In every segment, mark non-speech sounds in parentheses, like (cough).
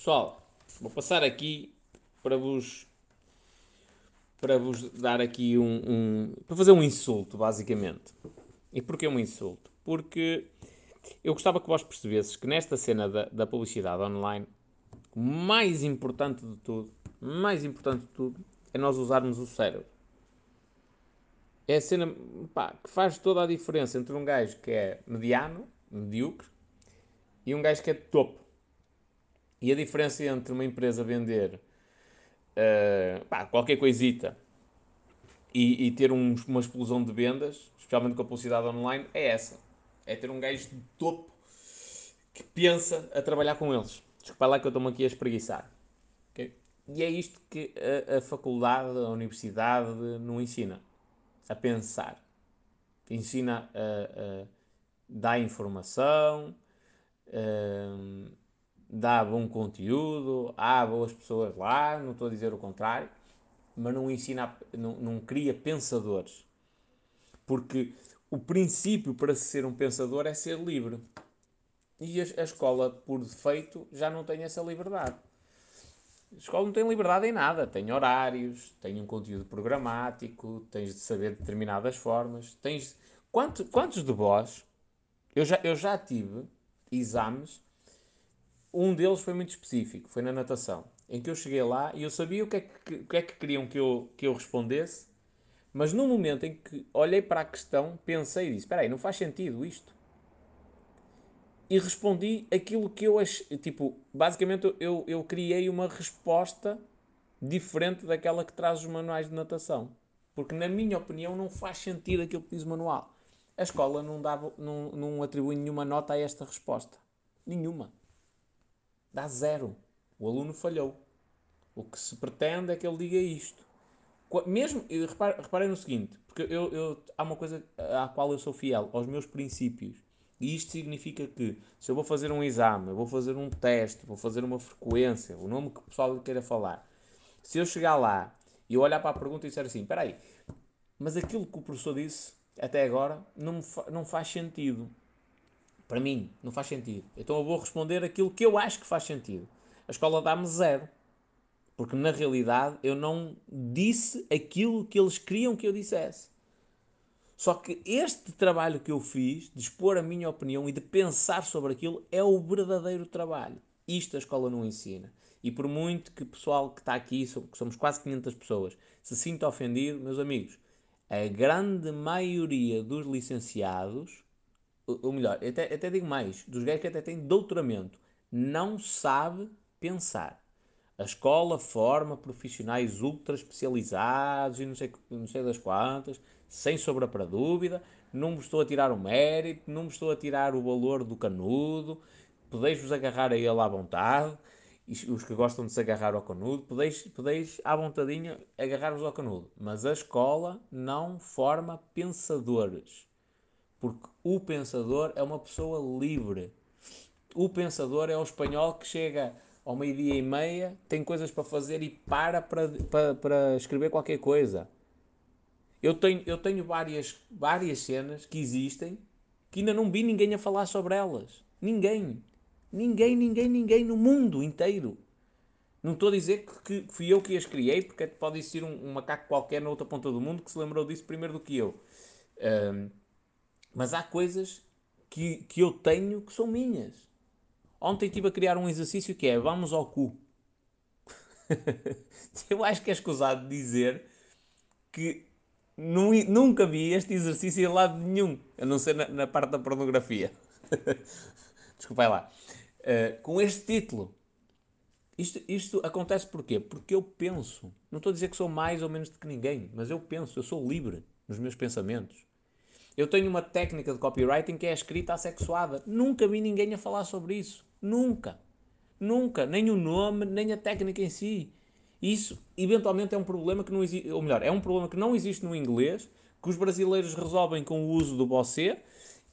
Pessoal, vou passar aqui para vos para vos dar aqui um, um para fazer um insulto, basicamente. E porquê um insulto? Porque eu gostava que vós percebesses que nesta cena da, da publicidade online, o mais importante de tudo, mais importante de tudo, é nós usarmos o cérebro. É a cena pá, que faz toda a diferença entre um gajo que é mediano, medíocre, e um gajo que é topo. E a diferença entre uma empresa vender uh, pá, qualquer coisita e, e ter um, uma explosão de vendas, especialmente com a publicidade online, é essa. É ter um gajo de topo que pensa a trabalhar com eles. Desculpa lá que eu estou-me aqui a espreguiçar. Okay? E é isto que a, a faculdade, a universidade não ensina. A pensar. Ensina a, a dar informação, a, dá bom conteúdo, há boas pessoas lá, não estou a dizer o contrário, mas não ensina, não, não cria pensadores. Porque o princípio para ser um pensador é ser livre. E a, escola, por defeito, já não tem essa liberdade. A escola não tem liberdade em nada. Tem horários, tem um conteúdo programático, tens de saber determinadas formas. Tens... Quanto, quantos de vós... Eu já, eu já tive exames um deles foi muito específico, foi na natação, em que eu cheguei lá e eu sabia o que é que, que, é que queriam que eu, que eu respondesse, mas no momento em que olhei para a questão, pensei e disse: Espera aí, não faz sentido isto. E respondi aquilo que eu achei. Tipo, basicamente eu, eu criei uma resposta diferente daquela que traz os manuais de natação. Porque, na minha opinião, não faz sentido aquilo que diz o manual. A escola não, dava, não, não atribui nenhuma nota a esta resposta. Nenhuma dá zero. O aluno falhou. O que se pretende é que ele diga isto. Mesmo, reparem, reparem no seguinte, porque eu, eu, há uma coisa à qual eu sou fiel, aos meus princípios. E isto significa que se eu vou fazer um exame, eu vou fazer um teste, vou fazer uma frequência, o nome que o pessoal queira falar, se eu chegar lá e eu olhar para a pergunta e disser assim, espera aí, mas aquilo que o professor disse até agora não, fa não faz sentido. Para mim, não faz sentido. Então eu vou responder aquilo que eu acho que faz sentido. A escola dá-me zero. Porque na realidade eu não disse aquilo que eles queriam que eu dissesse. Só que este trabalho que eu fiz, de expor a minha opinião e de pensar sobre aquilo, é o verdadeiro trabalho. Isto a escola não ensina. E por muito que o pessoal que está aqui, que somos quase 500 pessoas, se sinta ofendido, meus amigos, a grande maioria dos licenciados ou melhor, até, até digo mais, dos gajos que até têm doutoramento, não sabe pensar. A escola forma profissionais ultra especializados e não sei, não sei das quantas, sem sobra para dúvida. Não me estou a tirar o mérito, não me estou a tirar o valor do canudo. Podeis-vos agarrar a ele à vontade. Os que gostam de se agarrar ao canudo, podeis, podeis à vontadinha agarrar-vos ao canudo. Mas a escola não forma pensadores. Porque o pensador é uma pessoa livre. O pensador é o espanhol que chega ao meio-dia e meia, tem coisas para fazer e para, para para, para escrever qualquer coisa. Eu tenho, eu tenho várias, várias cenas que existem que ainda não vi ninguém a falar sobre elas. Ninguém. Ninguém, ninguém, ninguém no mundo inteiro. Não estou a dizer que, que fui eu que as criei, porque pode existir um, um, macaco qualquer na outra ponta do mundo que se lembrou disso primeiro do que eu. Um, mas há coisas que, que eu tenho que são minhas. Ontem estive a criar um exercício que é vamos ao cu. (laughs) eu acho que é escusado dizer que nunca vi este exercício em lado nenhum, a não ser na, na parte da pornografia. (laughs) Desculpa lá. Uh, com este título. Isto, isto acontece porquê? Porque eu penso. Não estou a dizer que sou mais ou menos do que ninguém, mas eu penso, eu sou livre nos meus pensamentos. Eu tenho uma técnica de copywriting que é a escrita assexuada. Nunca vi ninguém a falar sobre isso. Nunca. Nunca. Nem o nome, nem a técnica em si. Isso, eventualmente, é um problema que não existe. Ou melhor, é um problema que não existe no inglês, que os brasileiros resolvem com o uso do você.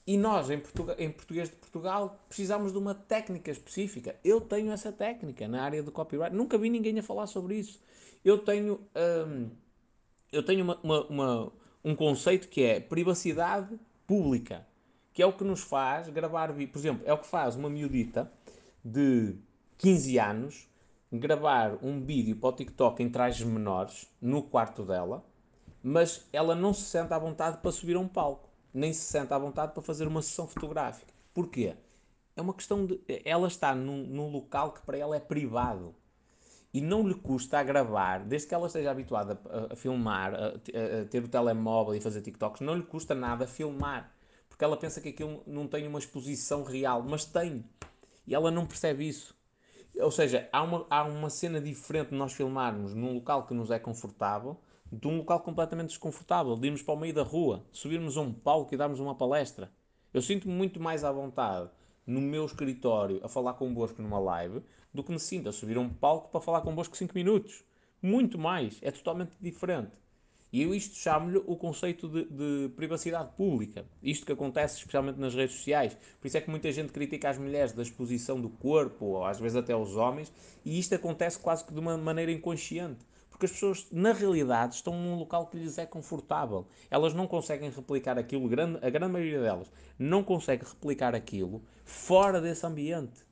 E nós, em, em português de Portugal, precisamos de uma técnica específica. Eu tenho essa técnica na área do copyright. Nunca vi ninguém a falar sobre isso. Eu tenho, hum, eu tenho uma, uma, uma um conceito que é privacidade pública, que é o que nos faz gravar. Por exemplo, é o que faz uma miudita de 15 anos gravar um vídeo para o TikTok em trajes menores no quarto dela, mas ela não se sente à vontade para subir a um palco, nem se sente à vontade para fazer uma sessão fotográfica. Porquê? É uma questão de. Ela está num, num local que para ela é privado e não lhe custa a gravar, desde que ela esteja habituada a, a filmar, a, a, ter o telemóvel e fazer TikToks, não lhe custa nada filmar. Porque ela pensa que aquilo não tem uma exposição real, mas tem. E ela não percebe isso. Ou seja, há uma, há uma cena diferente de nós filmarmos num local que nos é confortável de um local completamente desconfortável, de irmos para o meio da rua, subirmos a um palco e darmos uma palestra. Eu sinto-me muito mais à vontade no meu escritório a falar convosco numa live do que me sinto a subir um palco para falar convosco 5 minutos. Muito mais. É totalmente diferente. E eu isto chamo-lhe o conceito de, de, privacidade pública. Isto que acontece especialmente nas redes sociais. Por isso é que muita gente critica as mulheres da exposição do corpo, ou às vezes até os homens, e isto acontece quase que de uma maneira inconsciente. Porque as pessoas, na realidade, estão num local que lhes é confortável. Elas não conseguem replicar aquilo, a grande maioria delas não consegue replicar aquilo fora desse ambiente.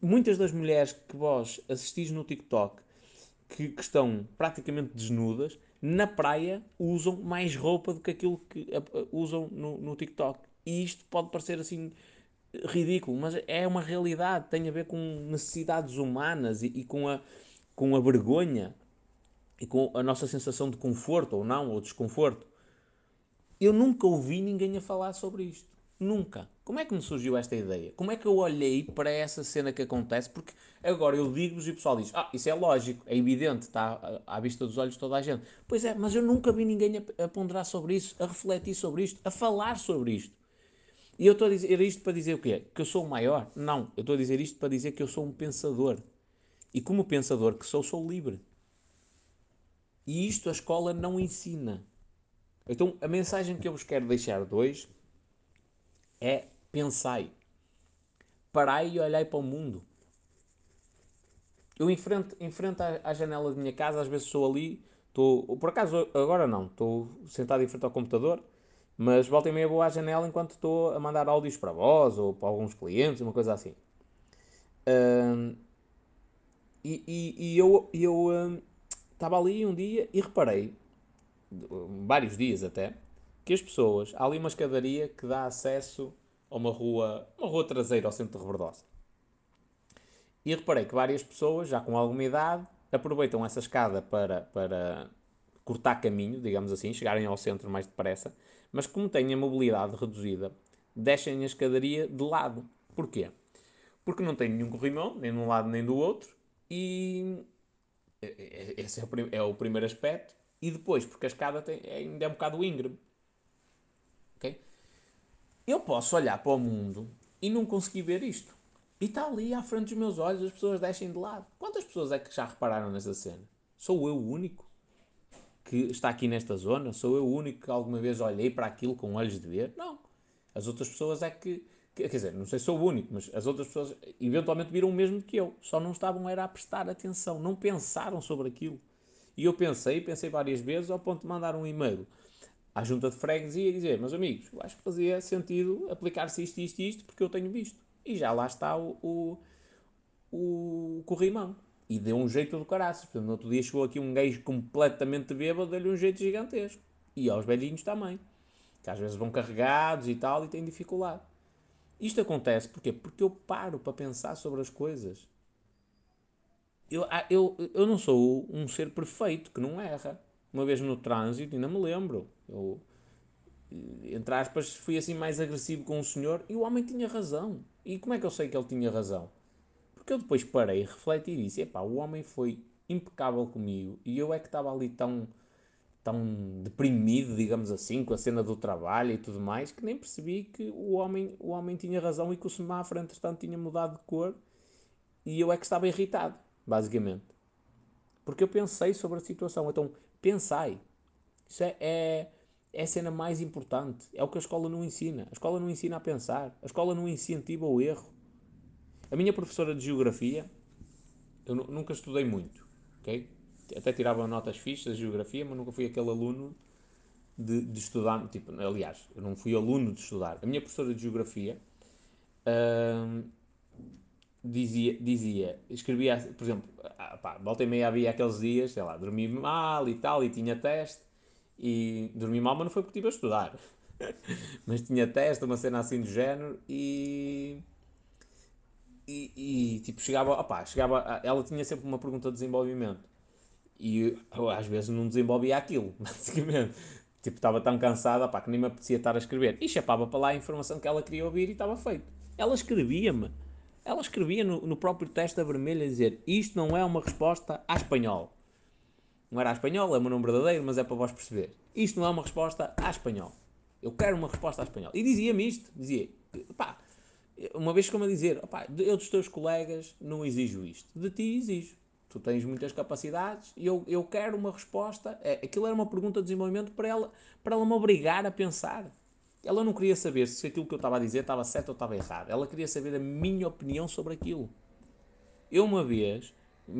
Muitas das mulheres que vós assistis no TikTok, que, que estão praticamente desnudas, na praia usam mais roupa do que aquilo que usam no, no TikTok. E isto pode parecer assim ridículo, mas é uma realidade, tem a ver com necessidades humanas e, e com, a, com a vergonha e com a nossa sensação de conforto ou não, ou desconforto. Eu nunca ouvi ninguém a falar sobre isto. Nunca. Como é que me surgiu esta ideia? Como é que eu olhei para essa cena que acontece? Porque agora eu digo-vos e o pessoal diz: Ah, isso é lógico, é evidente, está à vista dos olhos de toda a gente. Pois é, mas eu nunca vi ninguém a, ponderar sobre isso, a refletir sobre isto, a falar sobre isto. E eu estou a dizer isto para dizer o quê? Que eu sou o maior? Não, eu estou a dizer isto para dizer que eu sou um pensador. E como pensador que sou, sou livre. E isto a escola não ensina. Então a mensagem que eu vos quero deixar de hoje é pensai. Parai e olhai para o mundo. Eu enfrento, enfrento a janela da minha casa, às vezes sou ali, estou, por acaso agora não, estou sentado em frente ao computador, mas volta e meia vou à janela enquanto estou a mandar áudios para vós ou para alguns clientes, uma coisa assim. e, e, e, eu, eu estava ali um dia e reparei, vários dias até, que as pessoas, há ali uma escadaria que dá acesso a uma rua, uma rua traseira ao centro de Rebordosa. E reparei que várias pessoas, já com alguma idade, aproveitam essa escada para, para cortar caminho, digamos assim, chegarem ao centro mais depressa, mas como têm a mobilidade reduzida, deixem a escadaria de lado. Porquê? Porque não tem nenhum corrimão, nem de um lado nem do outro, e esse é o, é o primeiro aspecto. E depois, porque a escada tem, é, ainda é um bocado íngreme. Eu posso olhar para o mundo e não conseguir ver isto. E está ali à frente dos meus olhos, as pessoas deixem de lado. Quantas pessoas é que já repararam nessa cena? Sou eu o único que está aqui nesta zona? Sou eu o único que alguma vez olhei para aquilo com olhos de ver? Não. As outras pessoas é que Quer dizer, não sei se sou o único, mas as outras pessoas eventualmente viram o mesmo que eu. Só não estavam era a prestar atenção, não pensaram sobre aquilo. E eu pensei, pensei várias vezes, ao ponto de mandar um e-mail à junta de freguesia e dizer, meus amigos, eu acho que fazia sentido aplicar-se isto, isto e isto, porque eu tenho visto. E já lá está o, o, o corrimão. E deu um jeito do caraças. Portanto, no outro dia chegou aqui um gajo completamente bêbado, deu-lhe um jeito gigantesco. E aos velhinhos também. Que às vezes vão carregados e tal e têm dificuldade. Isto acontece porquê? Porque eu paro para pensar sobre as coisas. Eu, ah, eu, eu não sou um ser perfeito que não erra. Uma vez no trânsito, ainda me lembro. Eu, entre aspas, fui assim mais agressivo com o senhor e o homem tinha razão. E como é que eu sei que ele tinha razão? Porque eu depois parei, refleti e disse: epá, o homem foi impecável comigo e eu é que estava ali tão tão deprimido, digamos assim, com a cena do trabalho e tudo mais, que nem percebi que o homem, o homem tinha razão e que o semáforo, entretanto, tinha mudado de cor e eu é que estava irritado, basicamente. Porque eu pensei sobre a situação. Então, pensai. Isso é, é, é a cena mais importante. É o que a escola não ensina. A escola não ensina a pensar. A escola não incentiva o erro. A minha professora de Geografia, eu nunca estudei muito, ok? até tirava notas fixas de geografia, mas nunca fui aquele aluno de, de, estudar. Tipo, aliás, eu não fui aluno de estudar. A minha professora de geografia, uh, dizia, dizia, escrevia, por exemplo, ah, pá, volta e meia havia aqueles dias, sei lá, dormi mal e tal, e tinha teste, e dormi mal, mas não foi porque estive a estudar. (laughs) mas tinha teste, uma cena assim do género, e e, e, tipo, chegava, opá, chegava, ela tinha sempre uma pergunta de desenvolvimento e eu, às vezes não desenvolvia aquilo, (laughs) basicamente. Tipo, estava tão cansada opá, que nem me apetecia estar a escrever. E chapava para lá a informação que ela queria ouvir e estava feito. Ela escrevia-me. Ela escrevia no, no próprio teste a vermelho a dizer isto não é uma resposta à espanhol. Não era à espanhol, é o meu nome verdadeiro, mas é para vós perceber. Isto não é uma resposta à espanhol. Eu quero uma resposta à espanhol. E dizia-me isto. Dizia, pá, uma vez como a dizer, opá, eu dos teus colegas não exijo isto, de ti exijo. Tu tens muitas capacidades e eu, eu quero uma resposta. É, aquilo era uma pergunta de desenvolvimento para ela, para ela me obrigar a pensar. Ela não queria saber se aquilo que eu estava a dizer estava certo ou estava errado. Ela queria saber a minha opinião sobre aquilo. Eu, uma vez,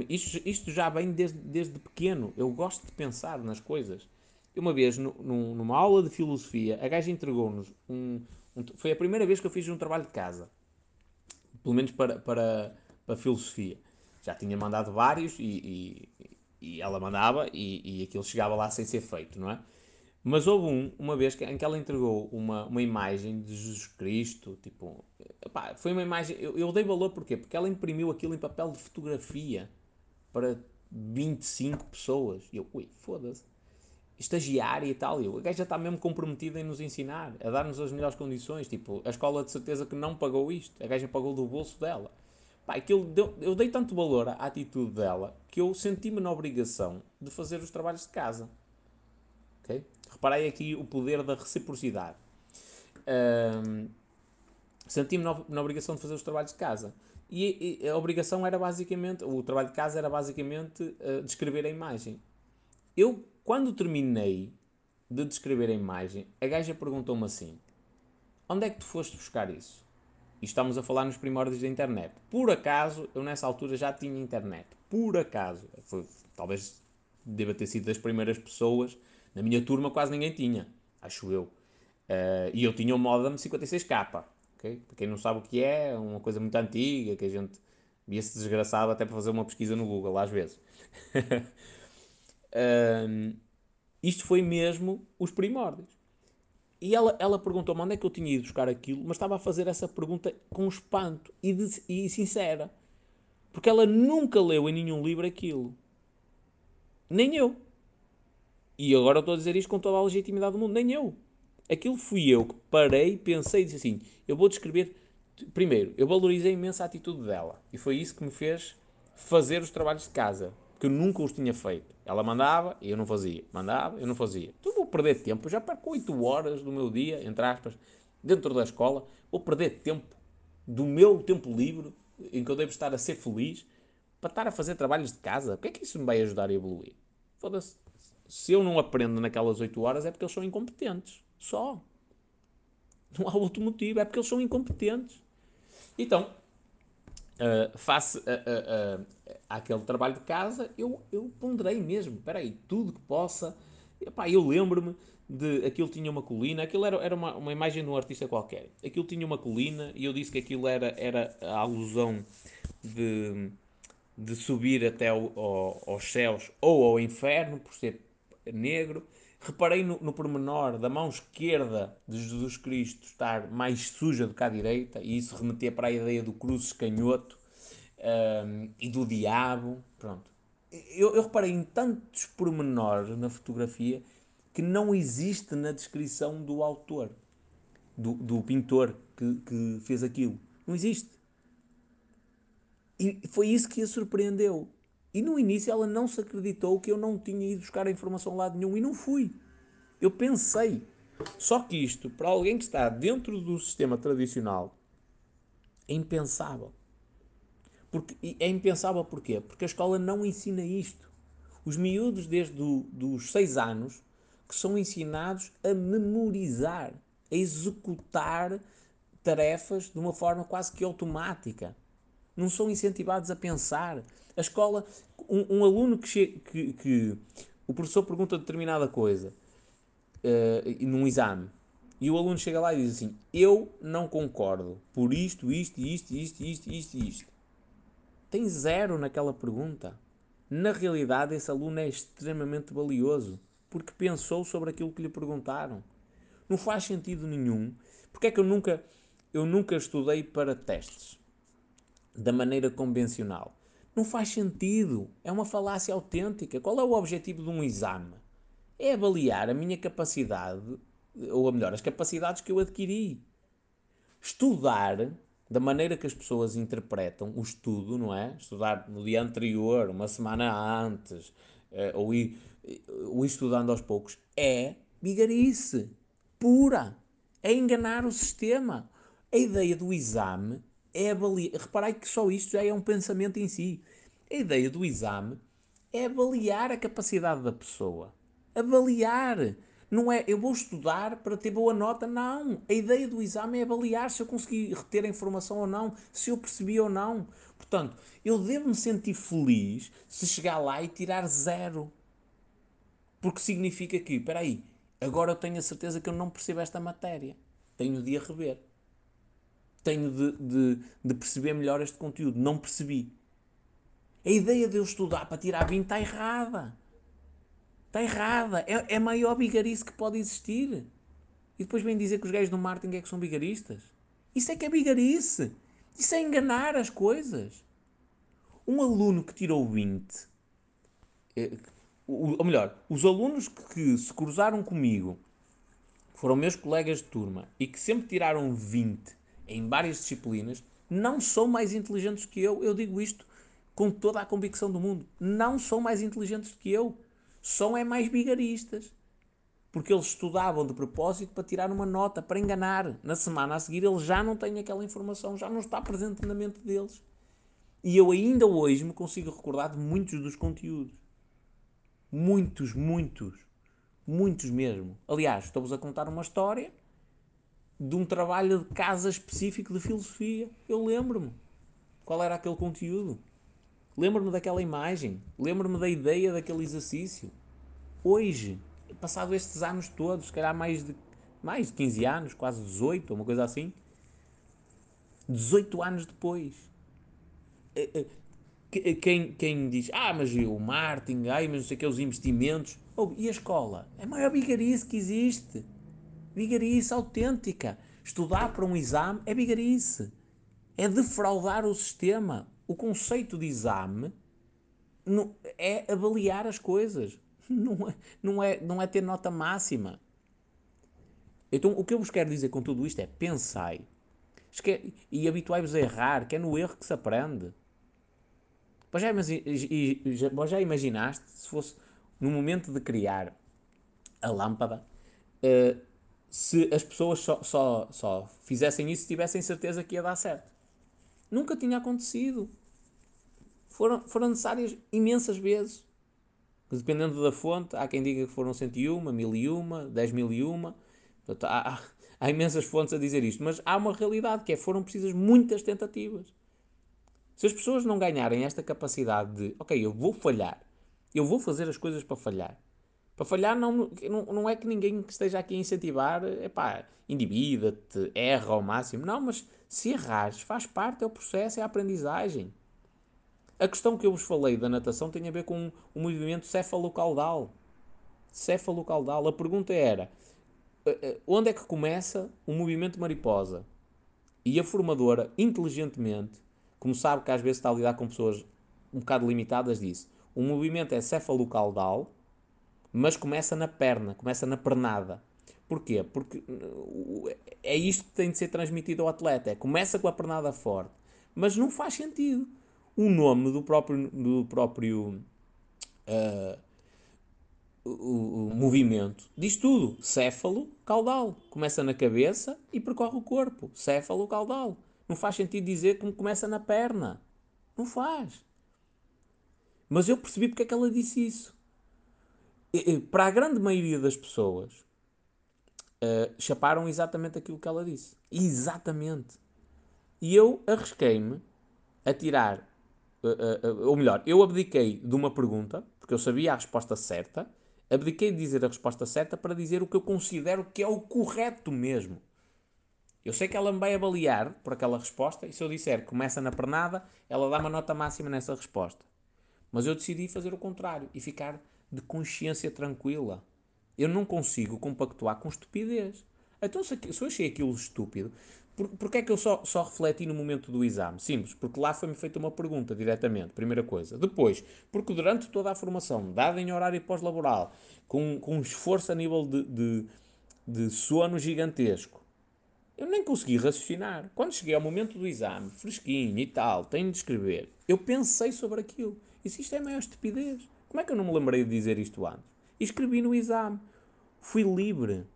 isto, isto já vem desde, desde pequeno, eu gosto de pensar nas coisas. Uma vez, no, numa aula de filosofia, a gaja entregou-nos um, foi a primeira vez que eu fiz um trabalho de casa. Pelo menos para, para, para filosofia. Já tinha mandado vários e, e, e ela mandava e, e aquilo chegava lá sem ser feito, não é? Mas houve um, uma vez em que ela entregou uma, uma imagem de Jesus Cristo, tipo, epá, foi uma imagem, eu, eu dei valor porquê? Porque ela imprimiu aquilo em papel de fotografia para 25 pessoas. E eu, ui, foda-se estagiária e tal. Eu, a gaja está mesmo comprometida em nos ensinar, a dar-nos as melhores condições. Tipo, a escola de certeza que não pagou isto. A gaja pagou do bolso dela. Pá, aquilo deu, eu dei tanto valor à atitude dela que eu senti-me na obrigação de fazer os trabalhos de casa. Okay? Reparei aqui o poder da reciprocidade. Um, senti-me na, na, obrigação de fazer os trabalhos de casa. E, e, a obrigação era basicamente, o trabalho de casa era basicamente uh, descrever a imagem. Eu quando terminei de descrever a imagem, a gaja perguntou-me assim: Onde é que tu foste buscar isso? E estamos a falar nos primórdios da internet. Por acaso, eu nessa altura já tinha internet. Por acaso. Foi, talvez deva ter sido das primeiras pessoas. Na minha turma quase ninguém tinha, acho eu. Uh, e eu tinha o modem 56k. Okay? Para quem não sabe o que é, é uma coisa muito antiga, que a gente via-se desgraçado até para fazer uma pesquisa no Google, às vezes. (laughs) Um, isto foi mesmo os primórdios. E ela, ela perguntou-me onde é que eu tinha ido buscar aquilo, mas estava a fazer essa pergunta com espanto e, de, e sincera. Porque ela nunca leu em nenhum livro aquilo. Nem eu. E agora estou a dizer isto com toda a legitimidade do mundo. Nem eu. Aquilo fui eu que parei, pensei e disse assim: eu vou descrever. Primeiro, eu valorizei imenso a atitude dela. E foi isso que me fez fazer os trabalhos de casa que eu nunca os tinha feito. Ela mandava e eu não fazia. Mandava, eu não fazia. Então vou perder tempo. Eu já perco 8 horas do meu dia, entre aspas, dentro da escola. Vou perder tempo do meu tempo livre, em que eu devo estar a ser feliz, para estar a fazer trabalhos de casa. O que é que isso me vai ajudar a evoluir? Foda-se. Se eu não aprendo naquelas 8 horas é porque eles são incompetentes. Só. Não há outro motivo. É porque eles são incompetentes. Então, uh, face a, a, àquele trabalho de casa, eu, eu ponderei mesmo, espera aí, tudo que possa... Epá, eu lembro-me de aquilo tinha uma colina, aquilo era, era uma, uma imagem de um artista qualquer. Aquilo tinha uma colina e eu disse que aquilo era, era a alusão de, de subir até ao, ao, aos céus ou ao inferno, por ser negro. Reparei no, no pormenor da mão esquerda de Jesus Cristo estar mais suja do que a direita, e isso remetia para a ideia do cruz canhoto um, e do diabo. Pronto. Eu, eu reparei em tantos pormenores na fotografia que não existe na descrição do autor, do, do pintor que, que fez aquilo. Não existe. E foi isso que a surpreendeu. E no início ela não se acreditou que eu não tinha ido buscar a informação lá de nenhum e não fui. Eu pensei. Só que isto, para alguém que está dentro do sistema tradicional, é impensável. Porque, é impensável porquê? Porque a escola não ensina isto. Os miúdos, desde do, os 6 anos, que são ensinados a memorizar, a executar tarefas de uma forma quase que automática. Não são incentivados a pensar. A escola, um, um aluno que, que, que, o professor pergunta determinada coisa uh, num exame e o aluno chega lá e diz assim: Eu não concordo por isto, isto, isto, isto, isto, isto, isto. tem zero naquela pergunta. Na realidade, esse aluno é extremamente valioso porque pensou sobre aquilo que lhe perguntaram. Não faz sentido nenhum. Porque é que eu nunca, eu nunca estudei para testes da maneira convencional? Não faz sentido. É uma falácia autêntica. Qual é o objetivo de um exame? É avaliar a minha capacidade, ou melhor, as capacidades que eu adquiri. Estudar da maneira que as pessoas interpretam o estudo, não é? Estudar no dia anterior, uma semana antes, eh, ou ir, ou ir estudando aos poucos, é bigarice pura. É enganar o sistema. A ideia do exame é avaliar. Reparai que só isto já é um pensamento em si. A ideia do exame é avaliar a capacidade da pessoa. Avaliar. Não é eu vou estudar para ter boa nota, não. A ideia do exame é avaliar se eu consegui reter a informação ou não, se eu percebi ou não. Portanto, eu devo me sentir feliz se chegar lá e tirar zero. Porque significa que, espera aí, agora eu tenho a certeza que eu não percebo esta matéria. Tenho de a rever. Tenho de, de, de perceber melhor este conteúdo. Não percebi. A ideia de eu estudar para tirar 20 está errada. Está errada. É, é a maior bigarice que pode existir. E depois vem dizer que os gajos do marketing é que são bigaristas. Isso é que é bigarice. Isso é enganar as coisas. Um aluno que tirou 20, eh, ou melhor, os alunos que se cruzaram comigo, foram meus colegas de turma e que sempre tiraram 20 em várias disciplinas, não são mais inteligentes que eu. Eu digo isto com toda a convicção do mundo. Não são mais inteligentes que eu são é mais bigaristas. Porque eles estudavam de propósito para tirar uma nota, para enganar. Na semana a seguir eles já não têm aquela informação, já não está presente na mente deles. E eu ainda hoje me consigo recordar de muitos dos conteúdos. Muitos, muitos. Muitos mesmo. Aliás, estou-vos a contar uma história de um trabalho de casa específico de filosofia. Eu lembro-me. Qual era aquele conteúdo? Lembro-me daquela imagem, lembro-me da ideia daquele exercício. Hoje, passado estes anos todos, se calhar mais de, mais de 15 anos, quase 18, uma coisa assim, 18 anos depois, eh, eh, quem, quem diz, ah, mas o marketing, ai, mas não sei o que, os investimentos, oh, e a escola? É a maior bigarice que existe. Bigarice autêntica. Estudar para um exame é bigarice. É defraudar o sistema o conceito de exame é avaliar as coisas, (laughs) não é, não é, não é ter nota máxima. Então, o que eu vos quero dizer com tudo isto é: pensai e habituai-vos a errar, que é no erro que se aprende. Mas já, já, já imaginaste se fosse no momento de criar a lâmpada, uh, se as pessoas só, só, só fizessem isso se tivessem certeza que ia dar certo? Nunca tinha acontecido. Foram, foram necessárias imensas vezes. Dependendo da fonte, há quem diga que foram 101, 1001, 10.001. Portanto, há, há imensas fontes a dizer isto. Mas há uma realidade que é foram precisas muitas tentativas. Se as pessoas não ganharem esta capacidade de, ok, eu vou falhar, eu vou fazer as coisas para falhar. Para falhar não, não, não é que ninguém que esteja aqui a incentivar, epá, endivida-te, erra ao máximo. Não, mas se errares, faz parte, é o processo, é a aprendizagem. A questão que eu vos falei da natação tem a ver com o movimento céfalo-caudal. Céfalo-caudal. A pergunta era, eh, eh, onde é que começa o movimento mariposa? E a formadora, inteligentemente, como sabe que às vezes está a lidar com pessoas um bocado limitadas, disse, o movimento é céfalo-caudal, mas começa na perna, começa na pernada. Porquê? Porque é isto que tem de ser transmitido ao atleta. É, começa com a pernada forte. Mas não faz sentido. O nome do próprio, do próprio uh, o, o, movimento diz tudo. Céfalo, caudal. Começa na cabeça e percorre o corpo. Céfalo, caudal. Não faz sentido dizer que começa na perna. Não faz. Mas eu percebi porque é que ela disse isso. Para a grande maioria das pessoas, uh, chaparam exatamente aquilo que ela disse. Exatamente. E eu arrisquei-me a tirar, uh, uh, ou melhor, eu abdiquei de uma pergunta, porque eu sabia a resposta certa, abdiquei de dizer a resposta certa para dizer o que eu considero que é o correto mesmo. Eu sei que ela me vai avaliar por aquela resposta e se eu disser começa na pernada, ela dá uma nota máxima nessa resposta. Mas eu decidi fazer o contrário e ficar de consciência tranquila. Eu não consigo compactuar com estupidez. Então, se, eu achei aquilo estúpido, por, porque é que eu só, só refleti no momento do exame? Simples, porque lá foi-me feita uma pergunta diretamente, primeira coisa. Depois, porque durante toda a formação, dada em horário pós-laboral, com, com um esforço a nível de, de, de sono gigantesco, eu nem consegui raciocinar. Quando cheguei ao momento do exame, fresquinho e tal, tenho de escrever, eu pensei sobre aquilo. E se isto é a maior estupidez? Como é que eu não me lembrei de dizer isto antes? E escrevi no exame. Fui livre.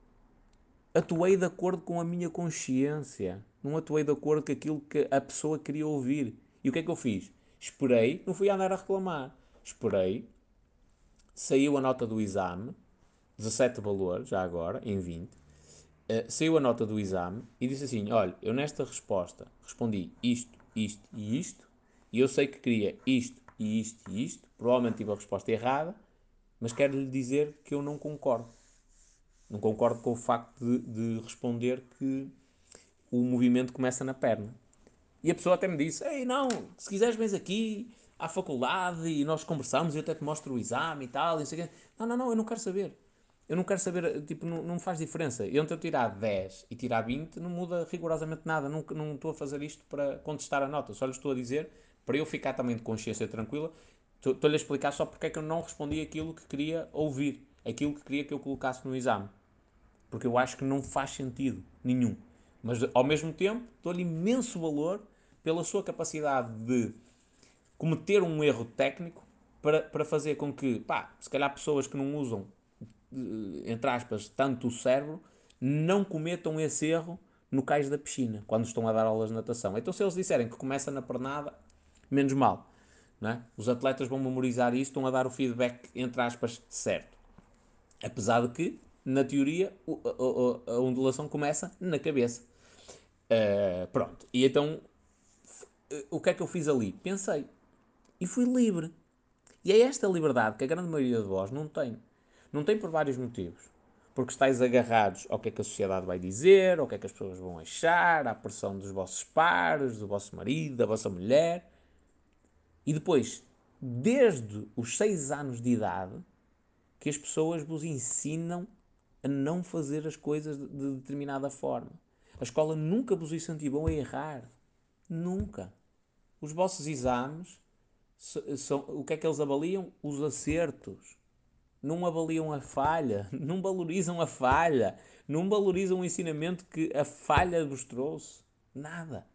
Atuei de acordo com a minha consciência. Não atuei de acordo com aquilo que a pessoa queria ouvir. E o que é que eu fiz? Esperei, não fui andar a reclamar. Esperei, saiu a nota do exame, 17 valores, já agora, em 20. Uh, eh, saiu a nota do exame e disse assim: Olha, eu nesta resposta respondi isto, isto e isto, e eu sei que queria isto, e isto e isto. Provavelmente tive a resposta errada, mas quero lhe dizer que eu não concordo. Não concordo com o facto de, de responder que o movimento começa na perna. E a pessoa até me disse: Ei, não, se quiseres, vens aqui à faculdade e nós conversamos eu até te mostro o exame e tal. E não, não, não, não, eu não quero saber. Eu não quero saber, tipo, não, não faz diferença. Entre eu tirar 10 e tirar 20 não muda rigorosamente nada. Não, não estou a fazer isto para contestar a nota. Só lhe estou a dizer para eu ficar também de consciência tranquila, estou-lhe a explicar só porque é que eu não respondi aquilo que queria ouvir, aquilo que queria que eu colocasse no exame. Porque eu acho que não faz sentido nenhum. Mas ao mesmo tempo, dou-lhe imenso valor pela sua capacidade de cometer um erro técnico para, para fazer com que, pá, se calhar pessoas que não usam, eh, entre aspas, tanto o cérebro, não cometam esse erro no cais da piscina, quando estão a dar aulas de natação. Então, se eles disserem que começa na pernada, menos mal. É? Os atletas vão memorizar isto, estão a dar o feedback, entre aspas, certo. Apesar de que, na teoria, a, ondulação começa na cabeça. Uh, pronto. E então, o que é que eu fiz ali? Pensei. E fui livre. E é esta liberdade que a grande maioria de vós não tem. Não tem por vários motivos. Porque estáis agarrados ao que é que a sociedade vai dizer, ao que é que as pessoas vão achar, à pressão dos vossos pares, do vosso marido, da vossa mulher. E depois, desde os 6 anos de idade, que as pessoas vos ensinam a não fazer as coisas de, de determinada forma. A escola nunca vos incentivou a errar. Nunca. Os vossos exames são o que é que eles avaliam? Os acertos. Não avaliam a falha, (laughs) não valorizam a falha, não valorizam o ensinamento que a falha vos trouxe. Nada.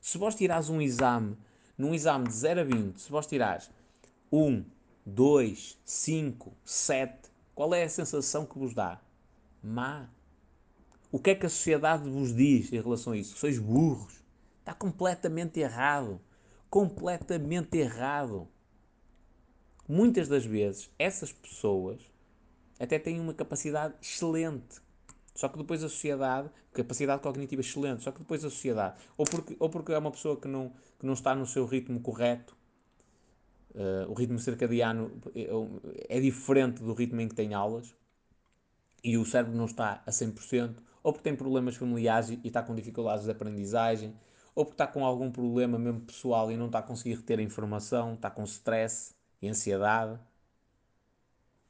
Se vós tirares um exame num exame de 0 a 20, se vós tirares 1, 2, 5, 7, qual é a sensação que vos dá? Má. O que é que a sociedade vos diz em relação a isso? Sois burros. Está completamente errado. Completamente errado. Muitas das vezes, essas pessoas até têm uma capacidade excelente só que depois a sociedade, capacidade cognitiva excelente, só que depois a sociedade, ou porque, ou porque é uma pessoa que não, que não está no seu ritmo correto, uh, o ritmo circadiano é, é diferente do ritmo em que tem aulas, e o cérebro não está a 100%, ou porque tem problemas familiares e, e está com dificuldades de aprendizagem, ou porque está com algum problema mesmo pessoal e não está a conseguir reter a informação, está com stress e ansiedade.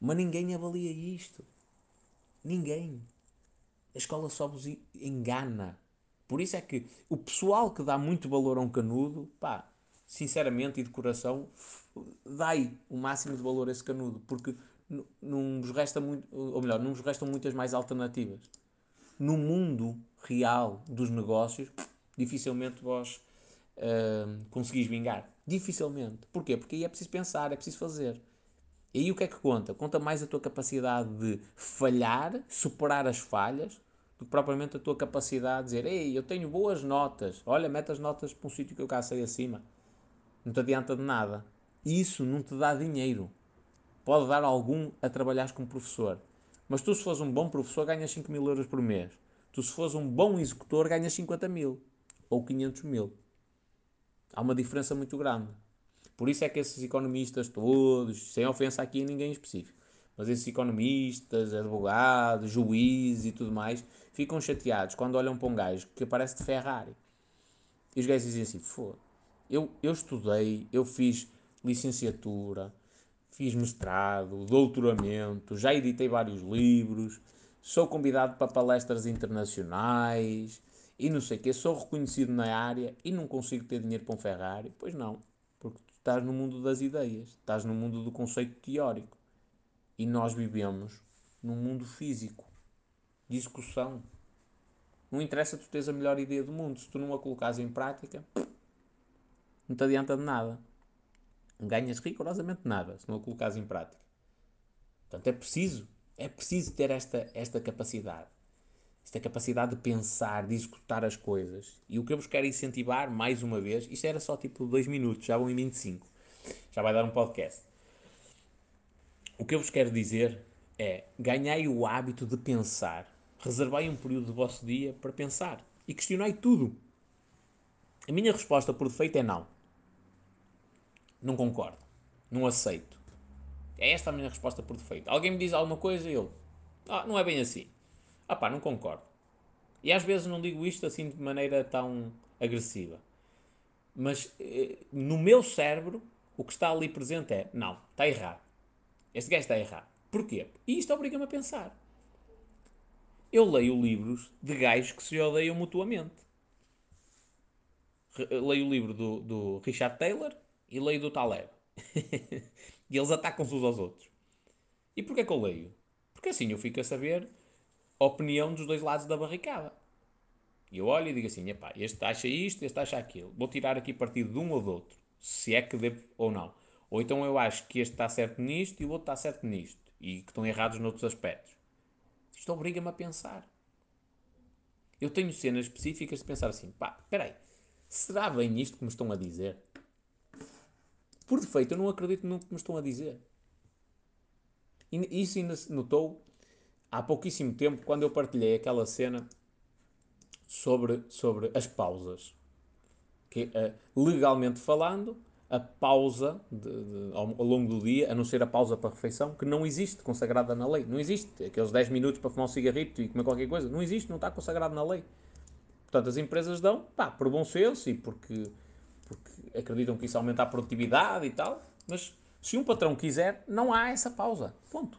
Mas ninguém avalia isto. Ninguém. A escola só vos engana. Por isso é que o pessoal que dá muito valor a um canudo, pá, sinceramente e de coração, dai o máximo de valor a esse canudo, porque não vos resta muito, ou melhor, não vos restam muitas mais alternativas. No mundo real dos negócios, dificilmente vós uh, conseguis vingar. Dificilmente. Porquê? Porque aí é preciso pensar, é preciso fazer. E aí o que é que conta? Conta mais a tua capacidade de falhar, superar as falhas, do que propriamente a tua capacidade de dizer Ei, eu tenho boas notas, olha, mete as notas para um sítio que eu cá sei acima. Não te adianta de nada. Isso não te dá dinheiro. Pode dar algum a trabalhares como professor. Mas tu, se fores um bom professor, ganhas 5 mil euros por mês. Tu, se fores um bom executor, ganhas 50 mil. Ou 500 mil. Há uma diferença muito grande. Por isso é que esses economistas todos, sem ofensa aqui a ninguém específico, Mas esses economistas, advogados, juízes e tudo mais ficam chateados quando olham para um gajo que aparece de Ferrari. E os gajos dizem assim: foda, eu, eu estudei, eu fiz licenciatura, fiz mestrado, doutoramento, já editei vários livros, sou convidado para palestras internacionais e não sei o que, sou reconhecido na área e não consigo ter dinheiro para um Ferrari. Pois não, estás no mundo das ideias, estás no mundo do conceito teórico. E nós vivemos num mundo físico, execução. Não interessa tu teres a melhor ideia do mundo, se tu não a colocas em prática, não te adianta de nada. Não ganhas rigorosamente nada se não a colocas em prática. Portanto, é preciso, é preciso ter esta, esta capacidade. Esta capacidade de pensar, de executar as coisas. E o que eu vos quero incentivar, mais uma vez, isto era só tipo 2 minutos, já vão em 25. Já vai dar um podcast. O que eu vos quero dizer é: ganhai o hábito de pensar. Reservai um período do vosso dia para pensar. E questionai tudo. A minha resposta por defeito é não. Não concordo. Não aceito. É esta a minha resposta por defeito. Alguém me diz alguma coisa e eu. Ah, não é bem assim. Ah pá, não concordo. E às vezes não digo isto assim de maneira tão agressiva. Mas eh, no meu cérebro, o que está ali presente é: não, está errado. Este gajo está errado. Porquê? E isto obriga-me a pensar. Eu leio livros de gajos que se odeiam mutuamente. Leio o livro do, do Richard Taylor e leio do Taleb. (laughs) e eles atacam-se uns aos outros. E porquê que eu leio? Porque assim eu fico a saber opinião dos dois lados da barricada. E eu olho e digo assim: epá, este acha isto, este acha aquilo. Vou tirar aqui partido de um ou do outro. Se é que devo ou não. Ou então eu acho que este está certo nisto e o outro está certo nisto. E que estão errados noutros aspectos. Isto obriga-me a pensar. Eu tenho cenas específicas de pensar assim: pá, espera aí, será bem isto que me estão a dizer? Por defeito, eu não acredito no que me estão a dizer. E isso ainda se notou há pouquíssimo tempo, quando eu partilhei aquela cena sobre, sobre as pausas. Que, uh, legalmente falando, a pausa de, de, ao, ao, longo do dia, a não ser a pausa para a refeição, que não existe consagrada na lei. Não existe. Aqueles 10 minutos para fumar um cigarrito e comer qualquer coisa. Não existe, não está consagrado na lei. Portanto, as empresas dão, pá, por bom senso e porque, porque acreditam que isso aumenta a produtividade e tal. Mas se um patrão quiser, não há essa pausa. Ponto.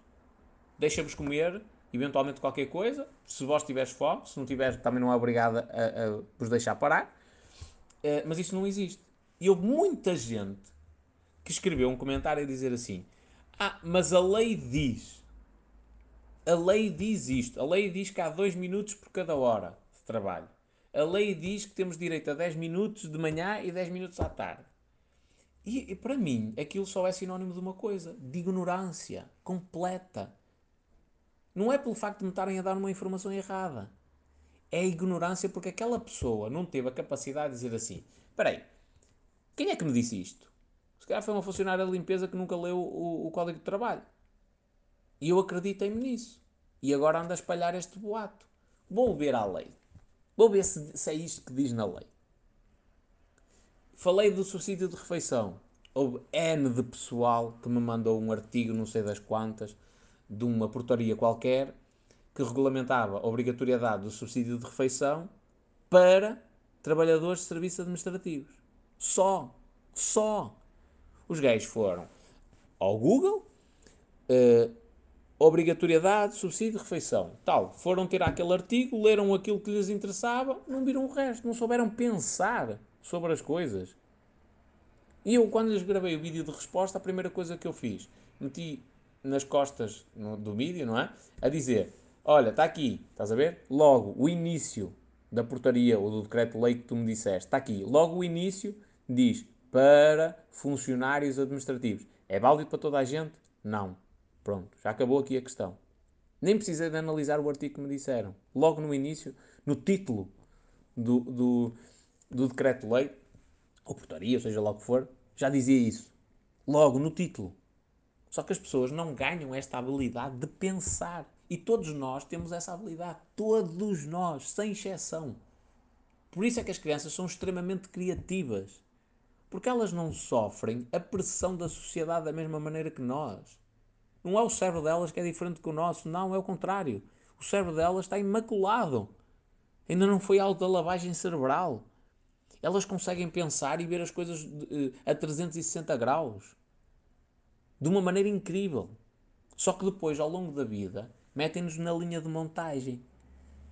Deixa-vos comer, eventualmente, qualquer coisa. Se vós tiveres fome, se não tiveres, também não é obrigado a, a vos deixar parar. Uh, mas isso não existe. E houve muita gente que escreveu um comentário a dizer assim: Ah, mas a lei diz. A lei diz isto. A lei diz que há 2 minutos por cada hora de trabalho. A lei diz que temos direito a 10 minutos de manhã e 10 minutos à tarde. E, e para mim, aquilo só é sinónimo de uma coisa: de ignorância completa. Não é pelo facto de me estarem a dar uma informação errada. É a ignorância porque aquela pessoa não teve a capacidade de dizer assim: espera aí, quem é que me disse isto? Se calhar foi uma funcionária de limpeza que nunca leu o, o Código de Trabalho. E eu acreditei-me nisso. E agora ando a espalhar este boato. Vou ver a lei. Vou ver se, se é isto que diz na lei. Falei do subsídio de refeição. Houve N de pessoal que me mandou um artigo, não sei das quantas, de uma portaria qualquer, que regulamentava a obrigatoriedade do subsídio de refeição para trabalhadores de serviços administrativos. Só. Só. Os gajos foram ao Google, uh, obrigatoriedade, subsídio de refeição, tal. Foram tirar aquele artigo, leram aquilo que lhes interessava, não viram o resto, não souberam pensar sobre as coisas. E eu, quando lhes gravei o vídeo de resposta, a primeira coisa que eu fiz, meti nas costas no, do vídeo, não é? A dizer: Olha, está aqui, estás a ver? Logo, o início da portaria ou do decreto-lei que tu me disseste, está aqui. Logo, o início diz para funcionários administrativos. É válido para toda a gente? Não. Pronto, já acabou aqui a questão. Nem precisei de analisar o artigo que me disseram. Logo no início, no título do, do, do decreto-lei, ou portaria, seja lá o que for, já dizia isso. Logo no título. Só que as pessoas não ganham esta habilidade de pensar. E todos nós temos essa habilidade. Todos nós, sem exceção. Por isso é que as crianças são extremamente criativas. Porque elas não sofrem a pressão da sociedade da mesma maneira que nós. Não é o cérebro delas que é diferente do nosso, não, é o contrário. O cérebro delas está imaculado. Ainda não foi algo da lavagem cerebral. Elas conseguem pensar e ver as coisas eh, a 360 graus. De uma maneira incrível. Só que depois, ao longo da vida, metem-nos na linha de montagem.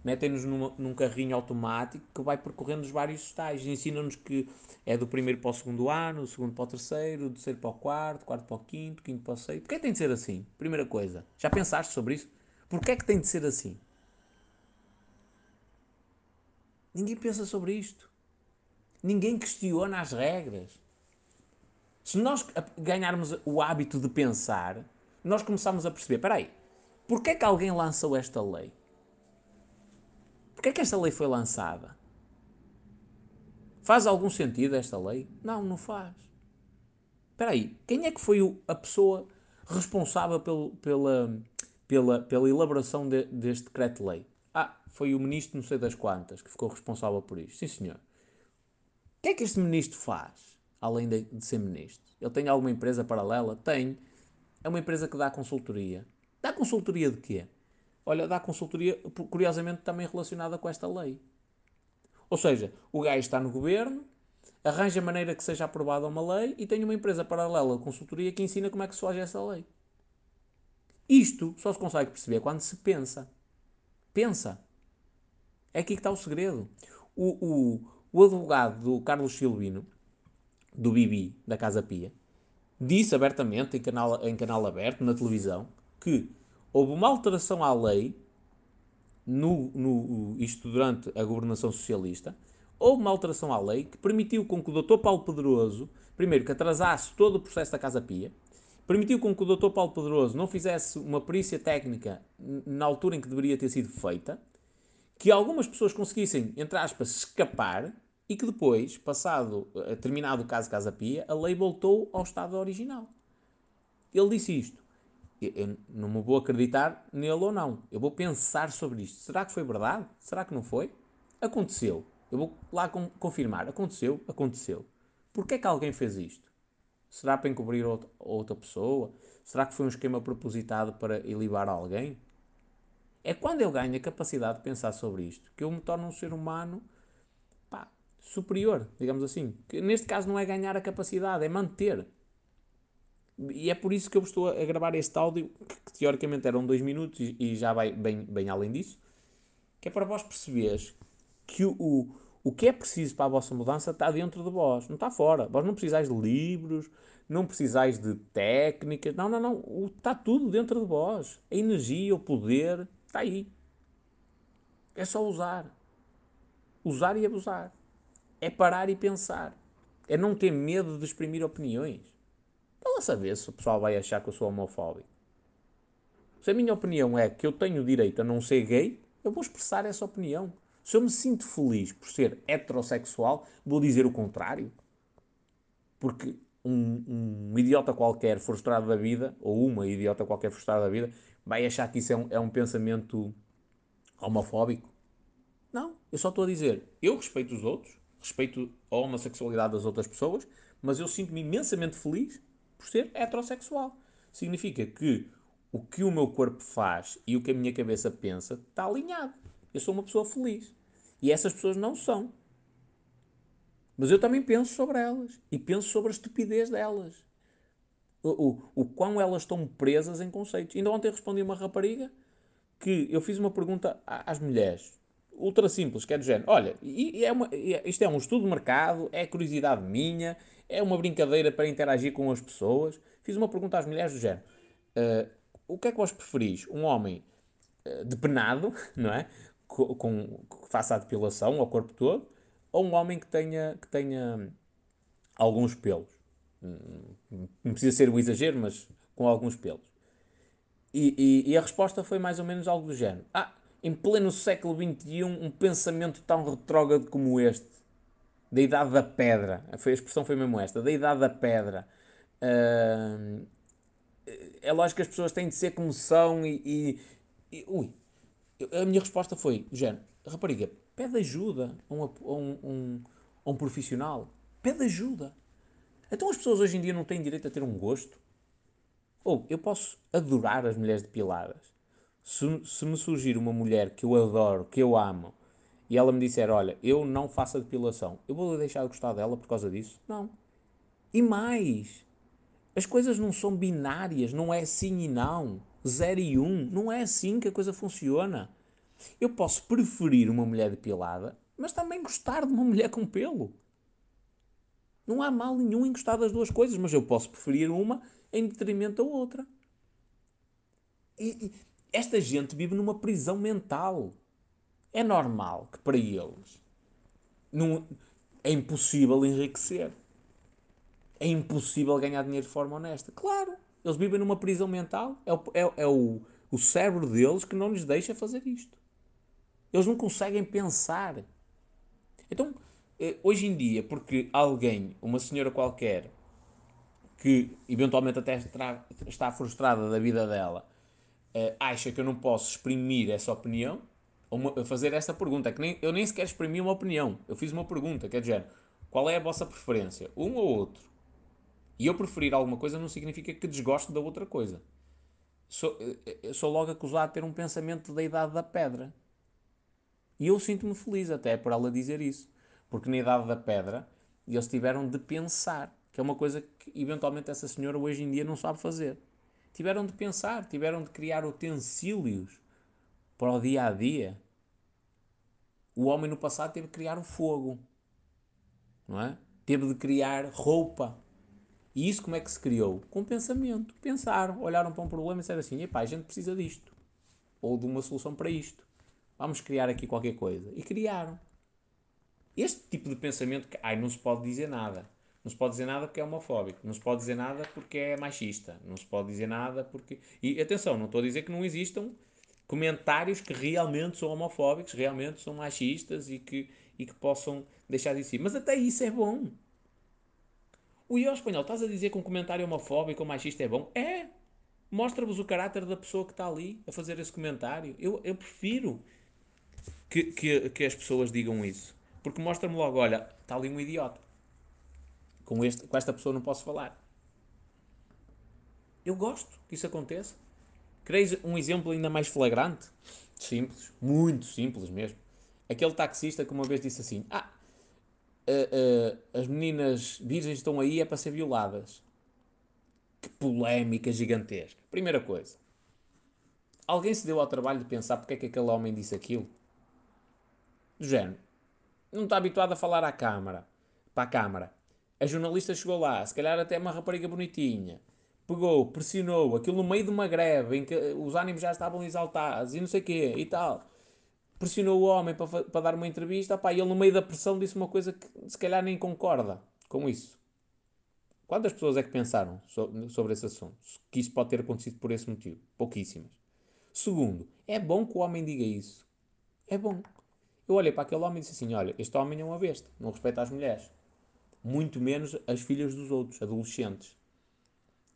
Metem-nos num carrinho automático que vai percorrendo os vários estágios. Ensinam-nos que é do primeiro para o segundo ano, do segundo para o terceiro, do terceiro para o quarto, quarto para o quinto, quinto para o sexto. Porquê tem de ser assim? Primeira coisa. Já pensaste sobre isso? Porquê é que tem de ser assim? Ninguém pensa sobre isto. Ninguém questiona as regras. Se nós ganharmos o hábito de pensar, nós começamos a perceber, espera aí, porquê é que alguém lançou esta lei? Porquê é que esta lei foi lançada? Faz algum sentido esta lei? Não, não faz. Espera aí, quem é que foi a pessoa responsável pelo, pela, pela, pela elaboração de, deste decreto-lei? Ah, foi o ministro não sei das quantas que ficou responsável por isto. Sim, senhor. O que é que este ministro faz, além de, de ser ministro? Ele tem alguma empresa paralela? Tem. É uma empresa que dá consultoria. Dá consultoria de quê? Olha, dá consultoria, curiosamente, também relacionada com esta lei. Ou seja, o gajo está no governo, arranja maneira que seja aprovada uma lei e tem uma empresa paralela de consultoria que ensina como é que se faz essa lei. Isto só se consegue perceber quando se pensa. Pensa. É aqui que está o segredo. O, o, o advogado do Carlos Silvino, do Bibi, da Casa Pia, disse abertamente em canal, em canal aberto, na televisão, que houve uma alteração à lei no, no, isto durante a governação socialista, houve uma alteração à lei que permitiu com que o Dr. Paulo Pedroso, primeiro, que atrasasse todo o processo da Casa Pia, permitiu com que o Dr. Paulo Pedroso não fizesse uma perícia técnica na altura em que deveria ter sido feita, que algumas pessoas conseguissem, entre aspas, escapar e que depois, passado eh, terminado o caso Casa Pia, a lei voltou ao estado original. Ele disse isto eu não me vou acreditar nele ou não. Eu vou pensar sobre isto. Será que foi verdade? Será que não foi? Aconteceu. Eu vou lá confirmar. Aconteceu? Aconteceu. Porquê é que alguém fez isto? Será para encobrir outra, pessoa? Será que foi um esquema propositado para ilibar alguém? É quando eu ganho a capacidade de pensar sobre isto que eu me torno um ser humano superior, digamos assim. Que neste caso não é ganhar a capacidade, é manter. E é por isso que eu estou a gravar este áudio, que teoricamente eram dois minutos e, já vai bem, bem além disso, que é para vós perceberes que o, o, o que é preciso para a vossa mudança está dentro de vós, não está fora. Vós não precisais de livros, não precisais de técnicas, não, não, não. O, está tudo dentro de vós. A energia, o poder, está aí. É só usar. Usar e abusar. É parar e pensar. É não ter medo de exprimir opiniões. Para lá saber se o pessoal vai achar que eu sou homofóbico. Se a minha opinião é que eu tenho direito a não ser gay, eu vou expressar essa opinião. Se eu me sinto feliz por ser heterossexual, vou dizer o contrário. Porque um, um, idiota qualquer frustrado da vida, ou uma idiota qualquer frustrada da vida, vai achar que isso é um, é um pensamento homofóbico. Não, eu só estou a dizer, eu respeito os outros, respeito a homossexualidade das outras pessoas, mas eu sinto-me imensamente feliz por ser heterossexual. Significa que o que o meu corpo faz e o que a minha cabeça pensa está alinhado. Eu sou uma pessoa feliz. E essas pessoas não são. Mas eu também penso sobre elas. E penso sobre a estupidez delas. O, o, o quão elas estão presas em conceitos. Ainda ontem respondi uma rapariga que eu fiz uma pergunta às mulheres. Ultra simples, que é do género. Olha, e, é uma, isto é um estudo de mercado, é curiosidade minha, é uma brincadeira para interagir com as pessoas. Fiz uma pergunta às mulheres do género: uh, o que é que vós preferis? Um homem uh, depenado, (laughs) não é? Com, com, que faça a depilação ao corpo todo, ou um homem que tenha, que tenha alguns pelos? Hum, não precisa ser um exagero, mas com alguns pelos. E, e, e, a resposta foi mais ou menos algo do género: Ah, em pleno século XXI, um pensamento tão retrógrado como este da idade da pedra. Foi, a expressão foi mesmo esta, da idade da pedra. Uh, é lógico que as pessoas têm de ser como são e, e, e ui, a minha resposta foi, género, rapariga, pede ajuda a um, a, um, um, a um profissional. Pede ajuda. Então as pessoas hoje em dia não têm direito a ter um gosto? Ou eu posso adorar as mulheres depiladas. Se, se me surgir uma mulher que eu adoro, que eu amo, e ela me disser, olha, eu não faço a depilação, eu vou deixar de gostar dela por causa disso? Não. E mais, as coisas não são binárias, não é sim e não, zero e um, não é assim que a coisa funciona. Eu posso preferir uma mulher depilada, mas também gostar de uma mulher com pelo. Não há mal nenhum em gostar das duas coisas, mas eu posso preferir uma em detrimento da outra. E, e esta gente vive numa prisão mental. É normal que para eles não, é impossível enriquecer. É impossível ganhar dinheiro de forma honesta. Claro, eles vivem numa prisão mental. É o, é, é o, o cérebro deles que não lhes deixa fazer isto. Eles não conseguem pensar. Então, eh, hoje em dia, porque alguém, uma senhora qualquer, que eventualmente até está frustrada da vida dela, eh, acha que eu não posso exprimir essa opinião, ou fazer essa pergunta, que nem, eu nem sequer exprimi uma opinião, eu fiz uma pergunta, quer dizer, qual é a vossa preferência? Um ou outro? E eu preferir alguma coisa não significa que desgosto da outra coisa. Sou, eh, sou logo acusado de ter um pensamento da idade da pedra. E eu sinto-me feliz até por ela dizer isso. Porque na idade da pedra eles tiveram de pensar, que é uma coisa que eventualmente essa senhora hoje em dia não sabe fazer. Tiveram de pensar, tiveram de criar utensílios para o dia a dia. O homem no passado teve de criar o fogo, não é? Teve de criar roupa. E isso como é que se criou? Com pensamento. Pensaram, olharam para um problema e disseram assim: epá, a gente precisa disto. Ou de uma solução para isto. Vamos criar aqui qualquer coisa. E criaram. Este tipo de pensamento que, ai, não se pode dizer nada. Não se pode dizer nada porque é homofóbico. Não se pode dizer nada porque é machista. Não se pode dizer nada porque. E atenção, não estou a dizer que não existam comentários que realmente são homofóbicos, realmente são machistas e que, e que possam deixar de si. Mas até isso é bom. O Ió espanhol, estás a dizer que um comentário homofóbico ou machista é bom? É! Mostra-vos o caráter da pessoa que está ali a fazer esse comentário. Eu, eu prefiro que, que, que as pessoas digam isso. Porque mostra-me logo, olha, está ali um idiota. Com, este, com esta pessoa não posso falar. Eu gosto que isso aconteça. Quereis um exemplo ainda mais flagrante? Simples, muito simples mesmo. Aquele taxista que uma vez disse assim: Ah, uh, uh, as meninas virgens estão aí é para ser violadas. Que polémica gigantesca. Primeira coisa. Alguém se deu ao trabalho de pensar porque é que aquele homem disse aquilo? Do género não está habituado a falar à câmara, para a câmara. A jornalista chegou lá, se calhar até uma rapariga bonitinha, pegou, pressionou, aquilo no meio de uma greve em que os ânimos já estavam exaltados e não sei o quê e tal. Pressionou o homem para, para dar uma entrevista, pá, e ele no meio da pressão disse uma coisa que se calhar nem concorda com isso. Quantas pessoas é que pensaram sobre esse assunto? Que isso pode ter acontecido por esse motivo? Pouquíssimas. Segundo, é bom que o homem diga isso. É bom. Eu olhei para aquele homem e disse assim: Olha, este homem é uma besta, não respeita as mulheres, muito menos as filhas dos outros, adolescentes.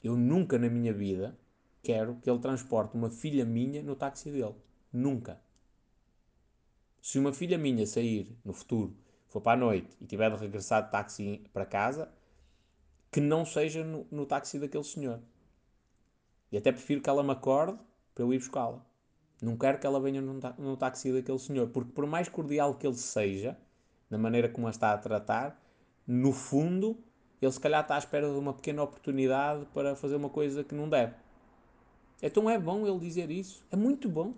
Eu nunca na minha vida quero que ele transporte uma filha minha no táxi dele. Nunca. Se uma filha minha sair no futuro, for para a noite e tiver de regressar de táxi para casa, que não seja no, no táxi daquele senhor. E até prefiro que ela me acorde para eu ir buscá-la. Não quero que ela venha no, no táxi daquele senhor, porque por mais cordial que ele seja, na maneira como a está a tratar, no fundo, ele se calhar está à espera de uma pequena oportunidade para fazer uma coisa que não deve. Então é bom ele dizer isso. É muito bom.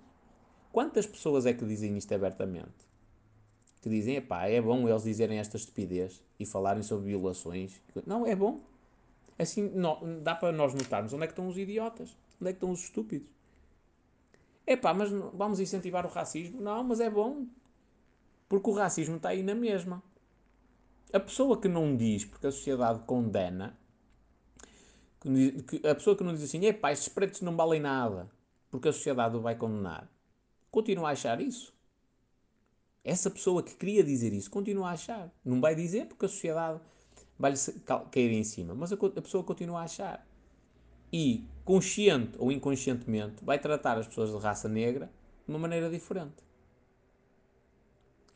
Quantas pessoas é que dizem isto abertamente? Que dizem, epá, é bom eles dizerem esta estupidez e falarem sobre violações. Não, é bom. Assim, não, dá para nós notarmos onde é que estão os idiotas, onde é que estão os estúpidos. Epá, mas vamos incentivar o racismo? Não, mas é bom. Porque o racismo está aí na mesma. A pessoa que não diz, porque a sociedade condena, a pessoa que não diz assim, epá, estes pretos não valem nada, porque a sociedade o vai condenar, continua a achar isso. Essa pessoa que queria dizer isso continua a achar. Não vai dizer porque a sociedade vai-lhe cair em cima, mas a pessoa continua a achar e, consciente ou inconscientemente, vai tratar as pessoas de raça negra de uma maneira diferente.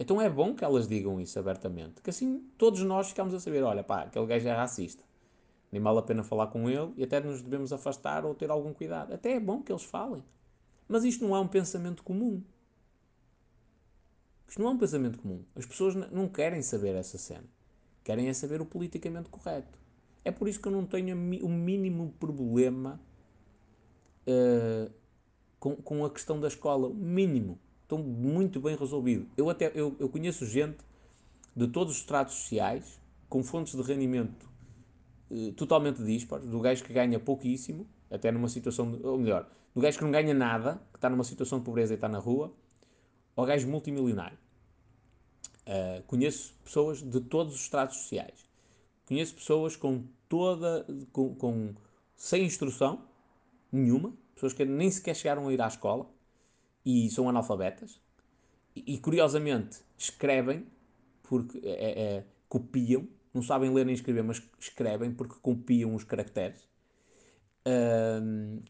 Então é bom que elas digam isso abertamente, que assim todos nós ficamos a saber: olha, pá, aquele gajo é racista. nem vale a pena falar com ele e até nos devemos afastar ou ter algum cuidado. Até é bom que eles falem. Mas isto não é um pensamento comum. Isto não é um pensamento comum. As pessoas não querem saber essa cena. Querem é saber o politicamente correto. É por isso que eu não tenho o mínimo problema uh, com, com a questão da escola. O mínimo. Estou muito bem resolvido. Eu até eu, eu conheço gente de todos os estratos sociais com fontes de rendimento uh, totalmente dispares, do gajo que ganha pouquíssimo, até numa situação, de, ou melhor, do gajo que não ganha nada, que está numa situação de pobreza e está na rua, ao gajo multimilionário. Uh, conheço pessoas de todos os estratos sociais. Conheço pessoas com toda, com, com, sem instrução nenhuma, pessoas que nem sequer chegaram a ir à escola e são analfabetas. E, e curiosamente escrevem porque é, é, copiam, não sabem ler nem escrever, mas escrevem porque copiam os caracteres. Um,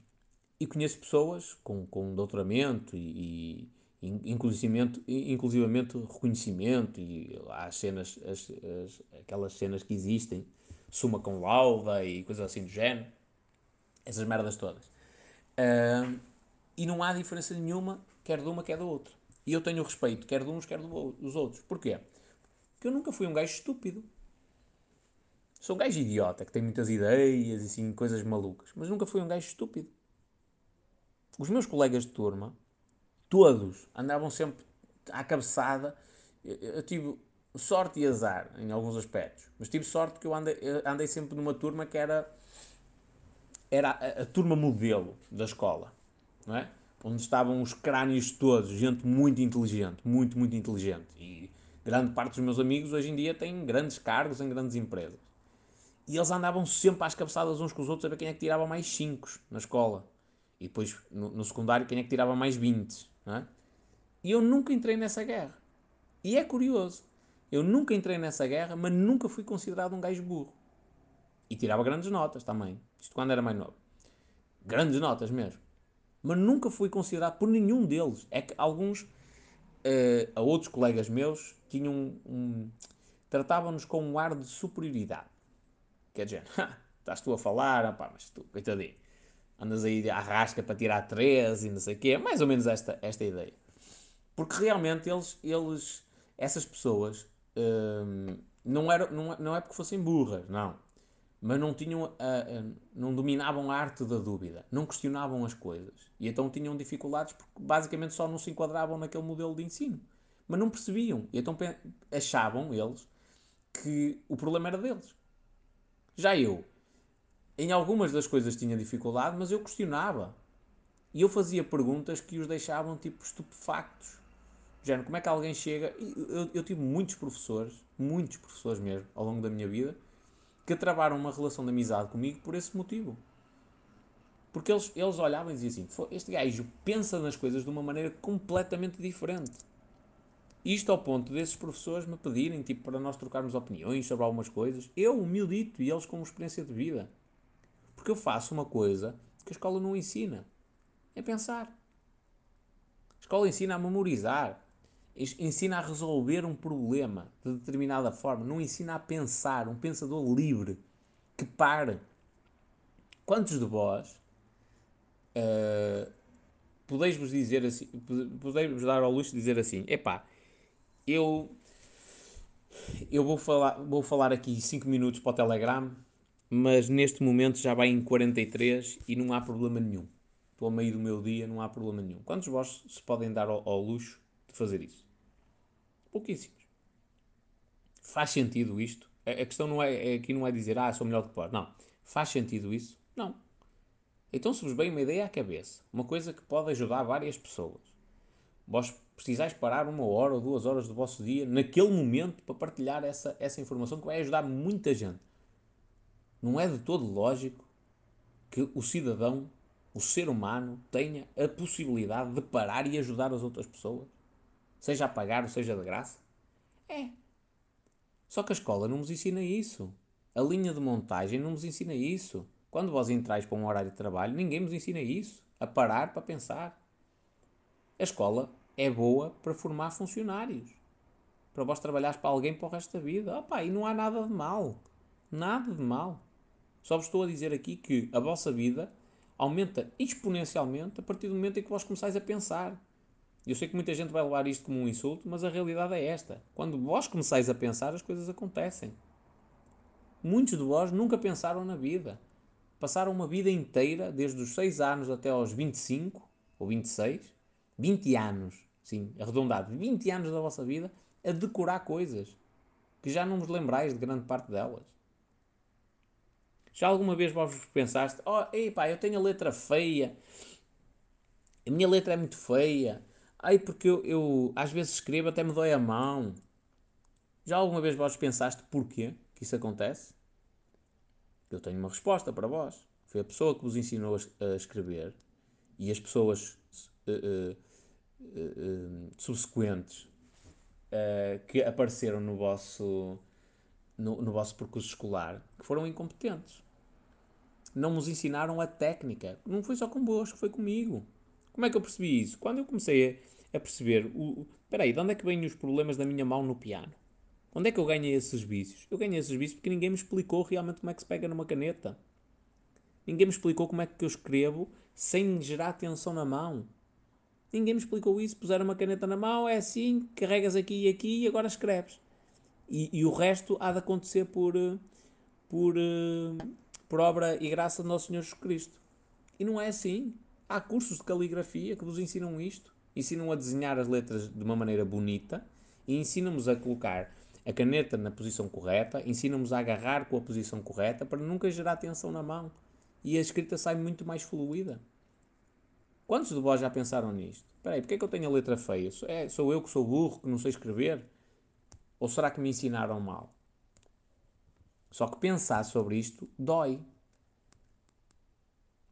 e conheço pessoas com, com doutoramento e, e inclusivamente, inclusivamente reconhecimento e há cenas, as, as, aquelas cenas que existem, suma com lauda e coisas assim do género, essas merdas todas. Uh, e não há diferença nenhuma, quer de uma, quer do outro. E eu tenho respeito, quer de uns, quer dos outros. Porquê? Porque eu nunca fui um gajo estúpido. Sou um gajo idiota, que tem muitas ideias e assim, coisas malucas. Mas nunca fui um gajo estúpido. Os meus colegas de turma, todos, andavam sempre à cabeçada. Eu, eu tive sorte e azar em alguns aspectos. Mas tive sorte que eu andei, andei sempre numa turma que era, era a, a turma modelo da escola. Não é? Onde estavam os crânios todos, gente muito inteligente, muito, muito inteligente. E grande parte dos meus amigos hoje em dia têm grandes cargos em grandes empresas. E eles andavam sempre às cabeçadas uns com os outros a ver quem é que tirava mais 5 na escola. E depois, no, no, secundário, quem é que tirava mais 20. É? E eu nunca entrei nessa guerra. E é curioso. Eu nunca entrei nessa guerra, mas nunca fui considerado um gajo burro. E tirava grandes notas também. Isto quando era mais novo. Grandes notas mesmo. Mas nunca fui considerado por nenhum deles. É que alguns, uh, a outros colegas meus, tinham um, tratavam-nos com um ar de superioridade. Quer dizer, (laughs) estás tu a falar, opá, mas tu, coitadinho, andas aí à rasca para tirar 13 e não sei o quê. É mais ou menos esta, esta ideia. Porque realmente eles, eles essas pessoas, hum, não, era, não, não é porque fossem burras, não. Mas não tinham, a, a, não dominavam a arte da dúvida, não questionavam as coisas. E então tinham dificuldades porque basicamente só não se enquadravam naquele modelo de ensino. Mas não percebiam. E então achavam eles que o problema era deles. Já eu, em algumas das coisas tinha dificuldade, mas eu questionava. E eu fazia perguntas que os deixavam tipo estupefactos. Género, como é que alguém chega. Eu, eu tive muitos professores, muitos professores mesmo, ao longo da minha vida, que travaram uma relação de amizade comigo por esse motivo. Porque eles, eles olhavam e diziam assim: este gajo pensa nas coisas de uma maneira completamente diferente. Isto ao ponto desses professores me pedirem, tipo, para nós trocarmos opiniões sobre algumas coisas. Eu, humildito, e eles com experiência de vida. Porque eu faço uma coisa que a escola não ensina. É pensar. A escola ensina a memorizar. Ensina a resolver um problema de determinada forma. Não ensina a pensar. Um pensador livre. Que pare. Quantos de vós uh, podeis-vos dizer assim, podeis-vos dar ao luxo de dizer assim, epá, eu eu vou falar, vou falar aqui 5 minutos para o Telegram, mas neste momento já vai em 43 e não há problema nenhum. Estou a meio do meu dia, não há problema nenhum. Quantos de vós se podem dar ao, ao luxo de fazer isso? Pouquíssimos. Faz sentido isto? A, questão não é, é, aqui não é dizer, ah, sou melhor que pode. Não. Faz sentido isso? Não. Então se vos vem uma ideia à cabeça, uma coisa que pode ajudar várias pessoas, vós precisais parar uma hora ou duas horas do vosso dia naquele momento para partilhar essa, essa informação que vai ajudar muita gente. Não é de todo lógico que o cidadão, o ser humano, tenha a possibilidade de parar e ajudar as outras pessoas, seja a pagar ou seja de graça. É. Só que a escola não nos ensina isso. A linha de montagem não nos ensina isso. Quando vós entrais para um horário de trabalho, ninguém nos ensina isso. A parar para pensar. A escola é boa para formar funcionários. Para vós trabalhares para alguém para o resto da vida. Opa, e não há nada de mal. Nada de mal. Só vos estou a dizer aqui que a vossa vida aumenta exponencialmente a partir do momento em que vós começais a pensar. Eu sei que muita gente vai levar isto como um insulto, mas a realidade é esta. Quando vós começais a pensar, as coisas acontecem. Muitos de vós nunca pensaram na vida. Passaram uma vida inteira, desde os 6 anos até aos 25 ou 26, 20 anos, sim, arredondado, 20 anos da vossa vida, a decorar coisas que já não vos lembrais de grande parte delas. Já alguma vez vós pensaste, oh, ei pá, eu tenho a letra feia, a minha letra é muito feia, ai porque eu, eu às vezes escrevo até me dói a mão. Já alguma vez vós pensaste porquê que isso acontece? Eu tenho uma resposta para vós. Foi a pessoa que vos ensinou a escrever e as pessoas uh, uh, uh, subsequentes que apareceram no vosso, no, no vosso percurso escolar que foram incompetentes. Não nos ensinaram a técnica. Não foi só convosco, foi comigo. Como é que eu percebi isso? Quando eu comecei a, perceber, o, espera aí, de onde é que vêm os problemas da minha mão no piano? Onde é que eu ganhei esses vícios? Eu ganhei esses vícios porque ninguém me explicou realmente como é que se pega numa caneta. Ninguém me explicou como é que eu escrevo sem gerar tensão na mão. Ninguém me explicou isso. Puseram uma caneta na mão, é assim, carregas aqui e aqui e agora escreves. E, e o resto há de acontecer por, eh, por, eh, por obra e graça de Nosso Senhor Jesus Cristo. E não é assim. Há cursos de caligrafia que vos ensinam isto. Ensinam a desenhar as letras de uma maneira bonita e ensinam-nos a colocar a caneta na posição correta, ensinam-nos a agarrar com a posição correta para nunca gerar tensão na mão. E a escrita sai muito mais fluida. Quantos de vós já pensaram nisto? Espera aí, porque é que eu tenho a letra feia? É, sou eu que sou burro, que não sei escrever? Ou será que me ensinaram mal? Só que pensar sobre isto dói.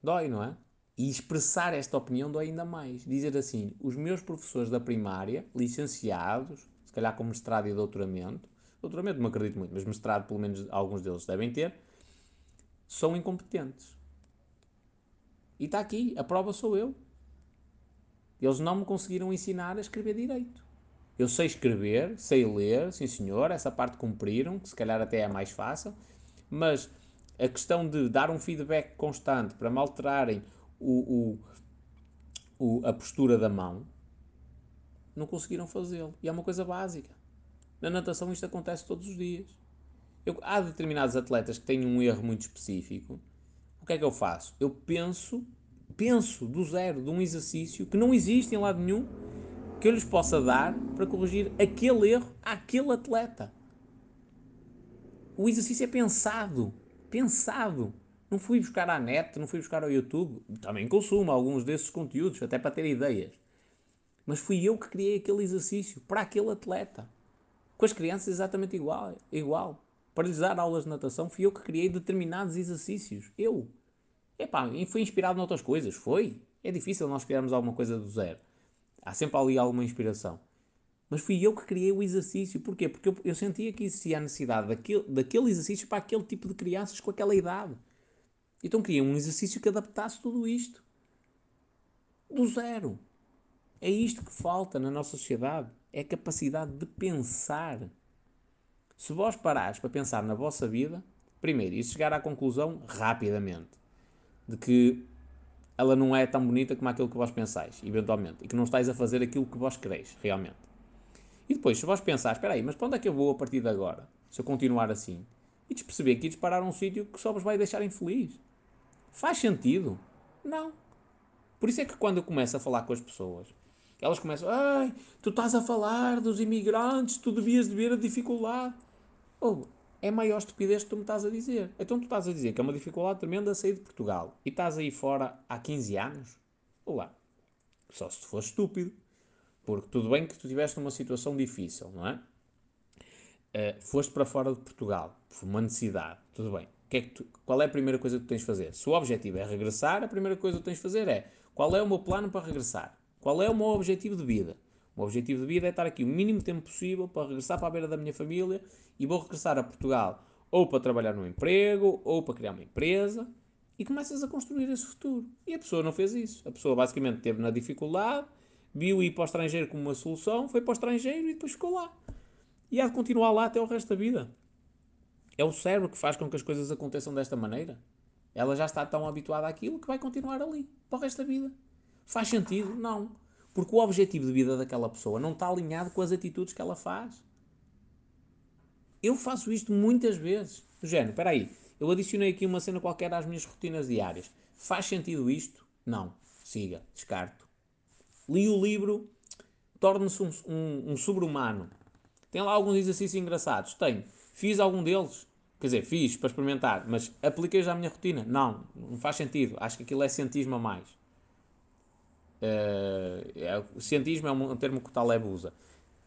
Dói, não é? E expressar esta opinião dói ainda mais. Dizer assim, os meus professores da primária, licenciados, se calhar com mestrado e doutoramento, doutoramento não acredito muito, mas mestrado pelo menos alguns deles devem ter, são incompetentes. E está aqui, a prova sou eu. Eles não me conseguiram ensinar a escrever direito. Eu sei escrever, sei ler, sim senhor, essa parte cumpriram, que se calhar até é mais fácil, mas a questão de dar um feedback constante para me alterarem o, o, o a postura da mão, não conseguiram fazê-lo. E é uma coisa básica. Na natação isto acontece todos os dias. Eu, há determinados atletas que têm um erro muito específico. O que é que eu faço? Eu penso, penso do zero, de um exercício que não existe em lado nenhum, que eu lhes possa dar para corrigir aquele erro àquele atleta. O exercício é pensado. Pensado. Não fui buscar à net, não fui buscar ao YouTube. Também consumo alguns desses conteúdos, até para ter ideias. Mas fui eu que criei aquele exercício para aquele atleta. Com as crianças exatamente igual. igual. Para lhes dar aulas de natação, fui eu que criei determinados exercícios. Eu. Epá, e fui inspirado noutras coisas. Foi. É difícil nós criarmos alguma coisa do zero. Há sempre ali alguma inspiração. Mas fui eu que criei o exercício. Porquê? Porque eu, eu sentia que existia a necessidade daquele, daquele exercício para aquele tipo de crianças com aquela idade. Então criei um exercício que adaptasse tudo isto. Do zero. É isto que falta na nossa sociedade. É a capacidade de pensar. Se vós parares para pensar na vossa vida, primeiro, e chegar à conclusão rapidamente de que ela não é tão bonita como aquilo que vós pensais, eventualmente, e que não estáis a fazer aquilo que vós quereis, realmente. E depois, se vós pensares, espera aí, mas para onde é que eu vou a partir de agora? Se eu continuar assim? E de perceber que ides parar um sítio que só vos vai deixar infeliz. Faz sentido? Não. Por isso é que quando eu começo a falar com as pessoas, elas começam, ai, tu estás a falar dos imigrantes, tu devias de ver a dificuldade. Ou, oh, é maior estupidez que tu me estás a dizer. Então tu estás a dizer que é uma dificuldade tremenda sair de Portugal e estás aí fora há 15 anos? Olá. Só se tu fores estúpido. Porque tudo bem que tu estiveste numa situação difícil, não é? Uh, foste para fora de Portugal, por uma necessidade, tudo bem. É tu, qual é a primeira coisa que tu tens de fazer? Se o objetivo é regressar, a primeira coisa que tens de fazer é qual é o meu plano para regressar? Qual é o meu objetivo de vida? O meu objetivo de vida é estar aqui o mínimo tempo possível para regressar para a beira da minha família e vou regressar a Portugal ou para trabalhar num emprego ou para criar uma empresa e começas a construir esse futuro. E a pessoa não fez isso. A pessoa basicamente esteve na dificuldade, viu ir para o estrangeiro como uma solução, foi para o estrangeiro e depois ficou lá. E há de continuar lá até o resto da vida. É o cérebro que faz com que as coisas aconteçam desta maneira. Ela já está tão habituada àquilo que vai continuar ali para o resto da vida. Faz sentido? Não. Porque o objetivo de vida daquela pessoa não está alinhado com as atitudes que ela faz. Eu faço isto muitas vezes. Do género, espera aí, eu adicionei aqui uma cena qualquer às minhas rotinas diárias. Faz sentido isto? Não. Siga, descarto. Li o livro, torna-se um, um, um sobre-humano. Tem lá alguns exercícios engraçados. Tenho. Fiz algum deles? Quer dizer, fiz para experimentar, mas apliquei já a minha rotina? Não, não faz sentido. Acho que aquilo é cientismo a mais. Uh, é, cientismo é um, um, termo que o Taleb usa.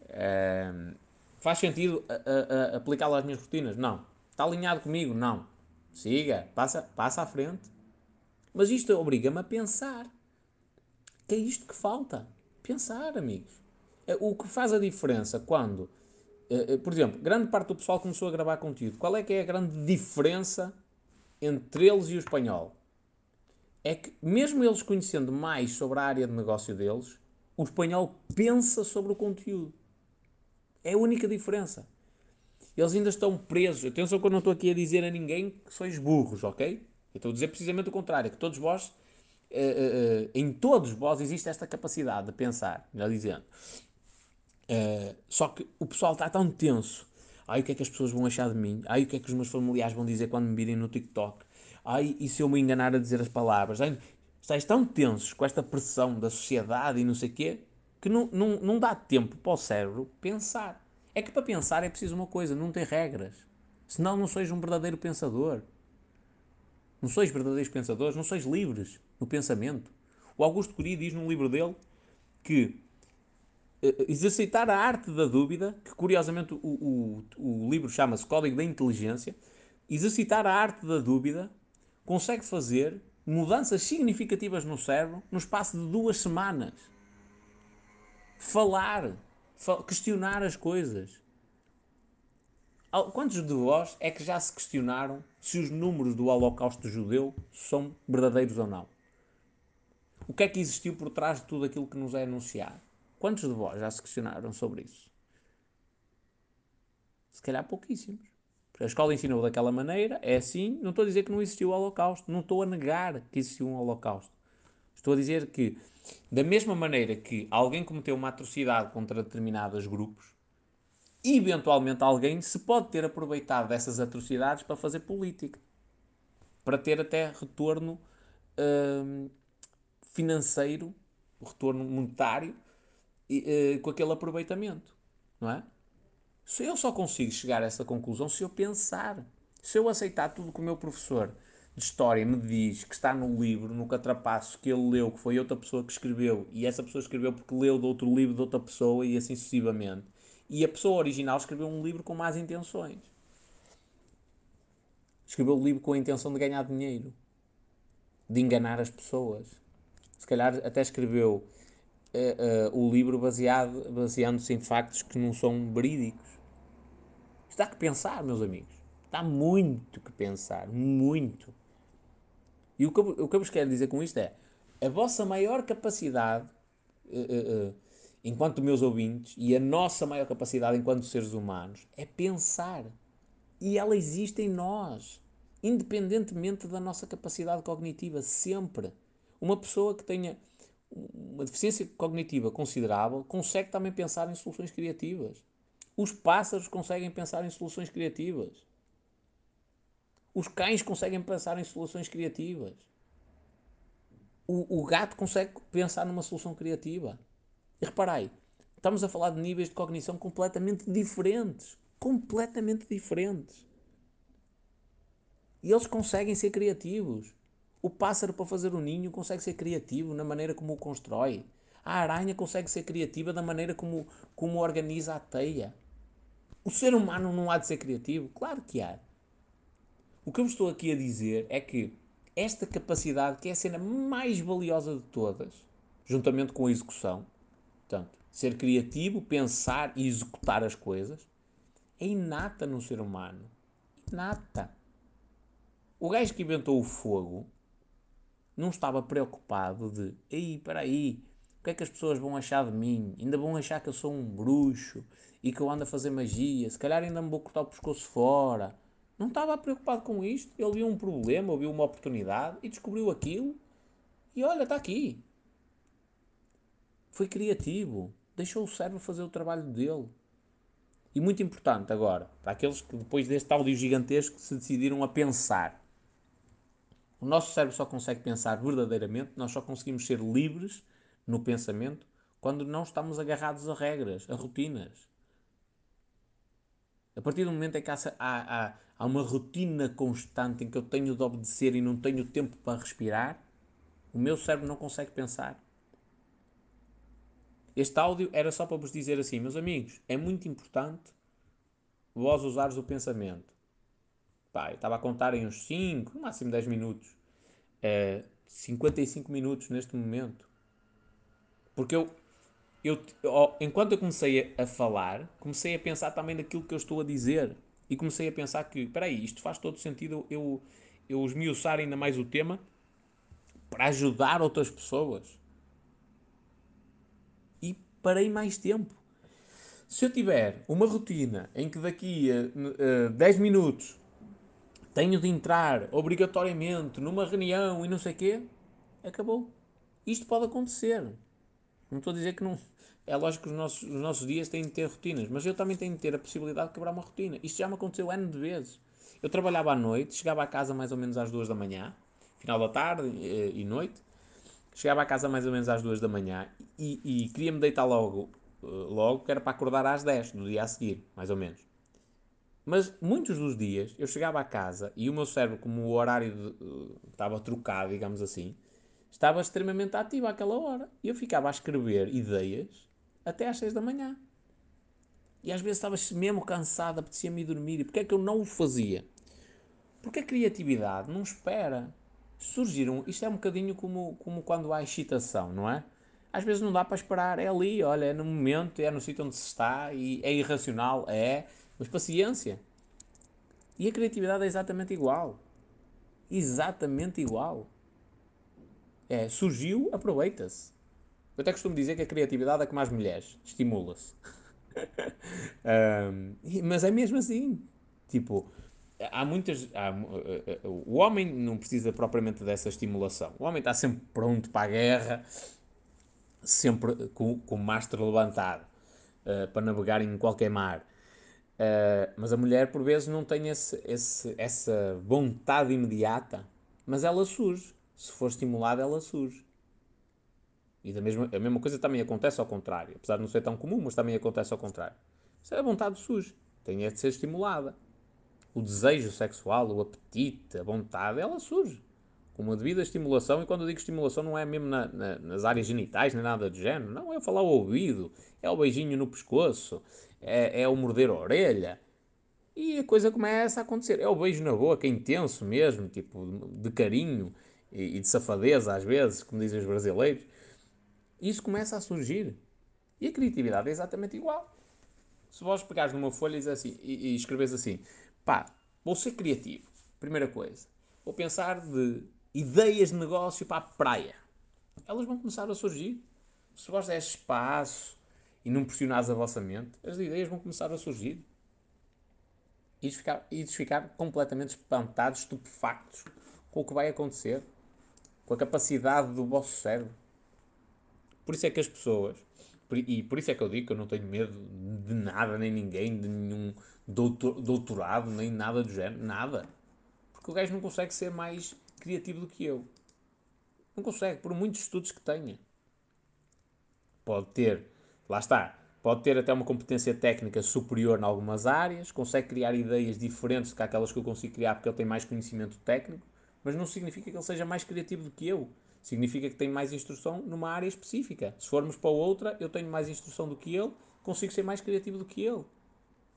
Uh, faz sentido aplicá-lo às minhas rotinas? Não. Está alinhado comigo? Não. Siga, passa, passa à frente. Mas isto obriga-me a pensar. Que é isto que falta. Pensar, amigos. É, o que faz a diferença quando eh, eh, por exemplo, grande parte do pessoal começou a gravar conteúdo. Qual é que é a grande diferença entre eles e o espanhol? É que, mesmo eles conhecendo mais sobre a área de negócio deles, o espanhol pensa sobre o conteúdo. É a única diferença. Eles ainda estão presos. Atenção que eu não estou aqui a dizer a ninguém que sois burros, ok? Eu estou a dizer precisamente o contrário, que todos vós, uh, em todos vós existe esta capacidade de pensar, melhor dizendo. Uh, só que o pessoal está tão tenso. Ai, o que é que as pessoas vão achar de mim? Ai, o que é que os meus familiares vão dizer quando me virem no TikTok? Ai, e se eu me enganar a dizer as palavras? Ai, estáis tão tensos com esta pressão da sociedade e não sei o quê, que não, não, não dá tempo para o cérebro pensar. É que para pensar é preciso uma coisa, não ter regras. Senão não sois um verdadeiro pensador. Não sois verdadeiros pensadores, não sois livres no pensamento. O Augusto Cury diz num livro dele que exercitar a arte da dúvida, que curiosamente o, o, o livro chama-se Código da Inteligência, exercitar a arte da dúvida consegue fazer mudanças significativas no cérebro no espaço de duas semanas. Falar, questionar as coisas. Quantos de vós é que já se questionaram se os números do Holocausto judeu são verdadeiros ou não? O que é que existiu por trás de tudo aquilo que nos é anunciado? Quantos de vós já se questionaram sobre isso? Se calhar pouquíssimos. A escola ensinou daquela maneira, é assim. Não estou a dizer que não existiu o Holocausto, não estou a negar que existiu um Holocausto. Estou a dizer que, da mesma maneira que alguém cometeu uma atrocidade contra determinados grupos, eventualmente alguém se pode ter aproveitado dessas atrocidades para fazer política, para ter até retorno hum, financeiro, retorno monetário uh, com aquele aproveitamento, não é? Se eu só consigo chegar a essa conclusão se eu pensar, se eu aceitar tudo que o meu professor de história me diz que está no livro, no catrapaço que ele leu, que foi outra pessoa que escreveu, e essa pessoa escreveu porque leu de outro livro de outra pessoa e assim sucessivamente. E a pessoa original escreveu um livro com más intenções. Escreveu o livro com a intenção de ganhar dinheiro, de enganar as pessoas. Se calhar até escreveu uh, o livro baseado, baseando-se em factos que não são verídicos. Está que pensar, meus amigos. Está muito que pensar, muito. E o que, eu, o que eu vos quero dizer com isto é: a vossa maior capacidade, uh, enquanto meus ouvintes, e a nossa maior capacidade enquanto seres humanos, é pensar. E ela existe em nós, independentemente da nossa capacidade cognitiva, sempre. Uma pessoa que tenha uma deficiência cognitiva considerável consegue também pensar em soluções criativas. Os pássaros conseguem pensar em soluções criativas. Os cães conseguem pensar em soluções criativas. O, o gato consegue pensar numa solução criativa. E reparai, estamos a falar de níveis de cognição completamente diferentes. Completamente diferentes. E eles conseguem ser criativos. O pássaro, para fazer o ninho, consegue ser criativo na maneira como o constrói. A aranha consegue ser criativa da maneira como, como organiza a teia. O ser humano não há de ser criativo? Claro que há. O que eu estou aqui a dizer é que esta capacidade, que é a cena mais valiosa de todas, juntamente com a execução, portanto, ser criativo, pensar e executar as coisas, é inata no ser humano. Inata. O gajo que inventou o fogo não estava preocupado de, ei, para aí, o que é que as pessoas vão achar de mim? Ainda vão achar que eu sou um bruxo e que eu ando a fazer magia, se calhar ainda me vou cortar o pescoço fora. Não estava preocupado com isto. Ele viu um problema, viu uma oportunidade e descobriu aquilo. E olha, está aqui. Foi criativo. Deixou o cérebro fazer o trabalho dele. E muito importante agora, para aqueles que depois deste áudio gigantesco se decidiram a pensar. O nosso cérebro só consegue pensar verdadeiramente, nós só conseguimos ser livres no pensamento quando não estamos agarrados a regras, a rotinas. A partir do momento em que há, há, há uma rotina constante em que eu tenho de obedecer e não tenho tempo para respirar, o meu cérebro não consegue pensar. Este áudio era só para vos dizer assim, meus amigos, é muito importante vós usares o pensamento. Pá, estava a contar em uns 5, no máximo 10 minutos. É, 55 minutos neste momento. Porque eu, eu, enquanto eu comecei a falar, comecei a pensar também naquilo que eu estou a dizer. E comecei a pensar que, espera aí, isto faz todo sentido eu, eu esmiuçar ainda mais o tema para ajudar outras pessoas parei mais tempo. Se eu tiver uma rotina em que daqui a uh, 10 minutos tenho de entrar obrigatoriamente numa reunião e não sei o quê, acabou. Isto pode acontecer. Não estou a dizer que não. É lógico que os nossos, os nossos dias têm de ter rotinas, mas eu também tenho de ter a possibilidade de quebrar uma rotina. Isto já me aconteceu N de vezes. Eu trabalhava à noite, chegava a casa mais ou menos às 2 da manhã, final da tarde e, e noite, Chegava a casa mais ou menos às duas da manhã e, e queria-me deitar logo, eh, logo, que era para acordar às 10 do dia a seguir, mais ou menos. Mas muitos dos dias eu chegava a casa e o meu cérebro, como o horário de, uh, estava trocado, digamos assim, estava extremamente ativo àquela hora. E eu ficava a escrever ideias até às 6 da manhã. E às vezes estava mesmo cansado, apetecia-me ir dormir. E porquê é que eu não o fazia? Porque a criatividade não espera surgiram. Isto é um bocadinho como, como quando há excitação, não é? Às vezes não dá para esperar, é ali, olha, é no momento, é no sítio onde se está e é irracional, é, mas paciência. E a criatividade é exatamente igual. Exatamente igual. É, surgiu, aproveita-se. Eu até costumo dizer que a criatividade é como as mulheres, estimula-se. (laughs) um, mas é mesmo assim. Tipo, há muitas. Há, eh, eh, o homem não precisa propriamente dessa estimulação. O homem está sempre pronto para a guerra, sempre com, com o mastro levantado uh, para navegar em qualquer mar. Uh, mas a mulher, por vezes, não tem esse, esse, essa vontade imediata, mas ela surge. Se for estimulada, ela surge. E da mesma, a mesma coisa também acontece ao contrário. Apesar de não ser tão comum, mas também acontece ao contrário. Se a vontade surge, tem é de ser estimulada o desejo sexual, o apetite, a vontade, ela surge com uma devida estimulação. E quando eu digo estimulação, não é mesmo na, na, nas áreas genitais nem nada do género. Não, é falar ao ouvido, é o beijinho no pescoço, é, é o morder a orelha. E a coisa começa a acontecer. É o beijo na boca, intenso mesmo, tipo de carinho e, e de safadeza, às vezes, como dizem os brasileiros. Isso começa a surgir. E a criatividade é exatamente igual. Se vós pegares numa folha e, assim, e, e escreves assim: Pá, vou ser criativo. Primeira coisa. Vou pensar de ideias de negócio para a praia. Elas vão começar a surgir. Se vós deres espaço e não pressionares a vossa mente, as ideias vão começar a surgir. E ficar, e ficar completamente espantados, estupefactos com o que vai acontecer, com a capacidade do vosso cérebro. Por isso é que as pessoas, e por isso é que eu digo que eu não tenho medo de nada, nem ninguém, de nenhum doutor, doutorado, nem nada do género, nada. Porque o gajo não consegue ser mais criativo do que eu. Não consegue, por muitos estudos que tenha. Pode ter, lá está, pode ter até uma competência técnica superior em algumas áreas, consegue criar ideias diferentes do que aquelas que eu consigo criar porque ele tem mais conhecimento técnico, mas não significa que ele seja mais criativo do que eu. Significa que tem mais instrução numa área específica. Se formos para outra, eu tenho mais instrução do que ele, consigo ser mais criativo do que ele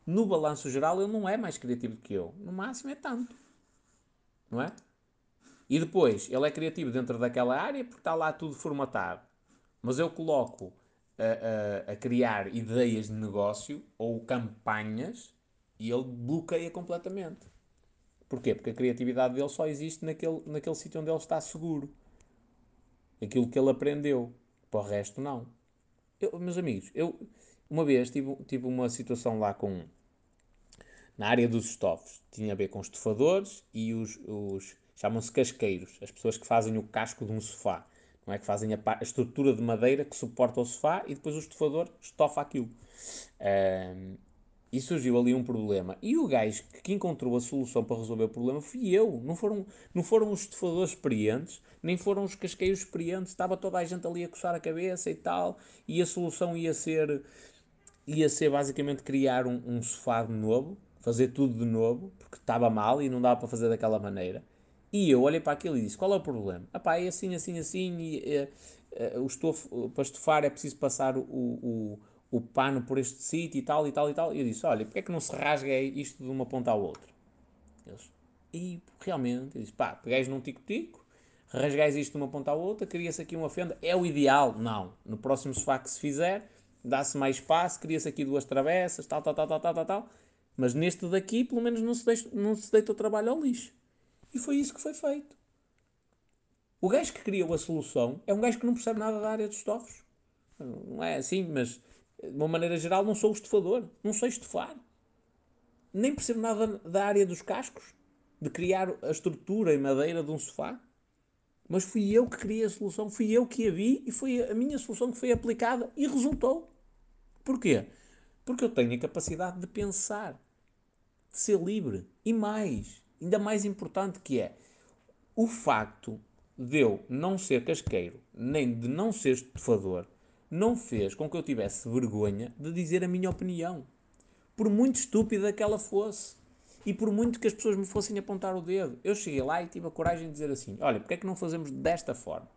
no balanço geral, ele não é mais criativo do que eu. No máximo é tanto. Não é? E depois, ele é criativo dentro daquela área porque está lá tudo formatado. Mas eu coloco a, a, a criar ideias de negócio ou campanhas e ele bloqueia completamente. Porquê? Porque a criatividade dele só existe naquele, naquele sítio onde ele está seguro. Aquilo que ele aprendeu. Para o resto, não. Eu, meus amigos, eu uma vez tive, tive uma situação lá com, na área dos estofos. Tinha a ver com estofadores e os, os chamam-se casqueiros, as pessoas que fazem o casco de um sofá. Não é que fazem a, a, estrutura de madeira que suporta o sofá e depois o estofador estofa aquilo. Um, e surgiu ali um problema. E o gajo que encontrou a solução para resolver o problema fui eu. Não foram, não foram os estufadores experientes, nem foram os casqueiros experientes. Estava toda a gente ali a coçar a cabeça e tal. E a solução ia ser, ia ser basicamente criar um, um sofá de novo, fazer tudo de novo, porque estava mal e não dava para fazer daquela maneira. E eu olhei para aquilo e disse: qual é o problema? Ah é assim, assim, assim. E, é, é, o estofo, para estufar é preciso passar o, o o pano por este sítio e tal e tal e tal. E eu disse: Olha, porque é que não se rasga isto de uma ponta à outra? Eles, e realmente, eu disse: Pá, pegais num tico-tico, rasgais isto de uma ponta à outra, cria-se aqui uma fenda. É o ideal? Não. No próximo sofá que se fizer, dá-se mais espaço, cria-se aqui duas travessas, tal, tal, tal, tal, tal, tal, tal. Mas neste daqui, pelo menos, não se, deixa, não se deita o trabalho ao lixo. E foi isso que foi feito. O gajo que criou a solução é um gajo que não percebe nada da área dos estofos. Não é assim, mas de uma maneira geral, não sou estufador. Não sei estufar. Nem percebo nada da área dos cascos, de criar a estrutura em madeira de um sofá. Mas fui eu que criei a solução, fui eu que a vi e foi a minha solução que foi aplicada e resultou. Porquê? Porque eu tenho a capacidade de pensar, de ser livre. E mais, ainda mais importante que é, o facto de eu não ser casqueiro, nem de não ser estufador, não fez com que eu tivesse vergonha de dizer a minha opinião. Por muito estúpida que ela fosse. E por muito que as pessoas me fossem apontar o dedo. Eu cheguei lá e tive a coragem de dizer assim: olha, porque é que não fazemos desta forma?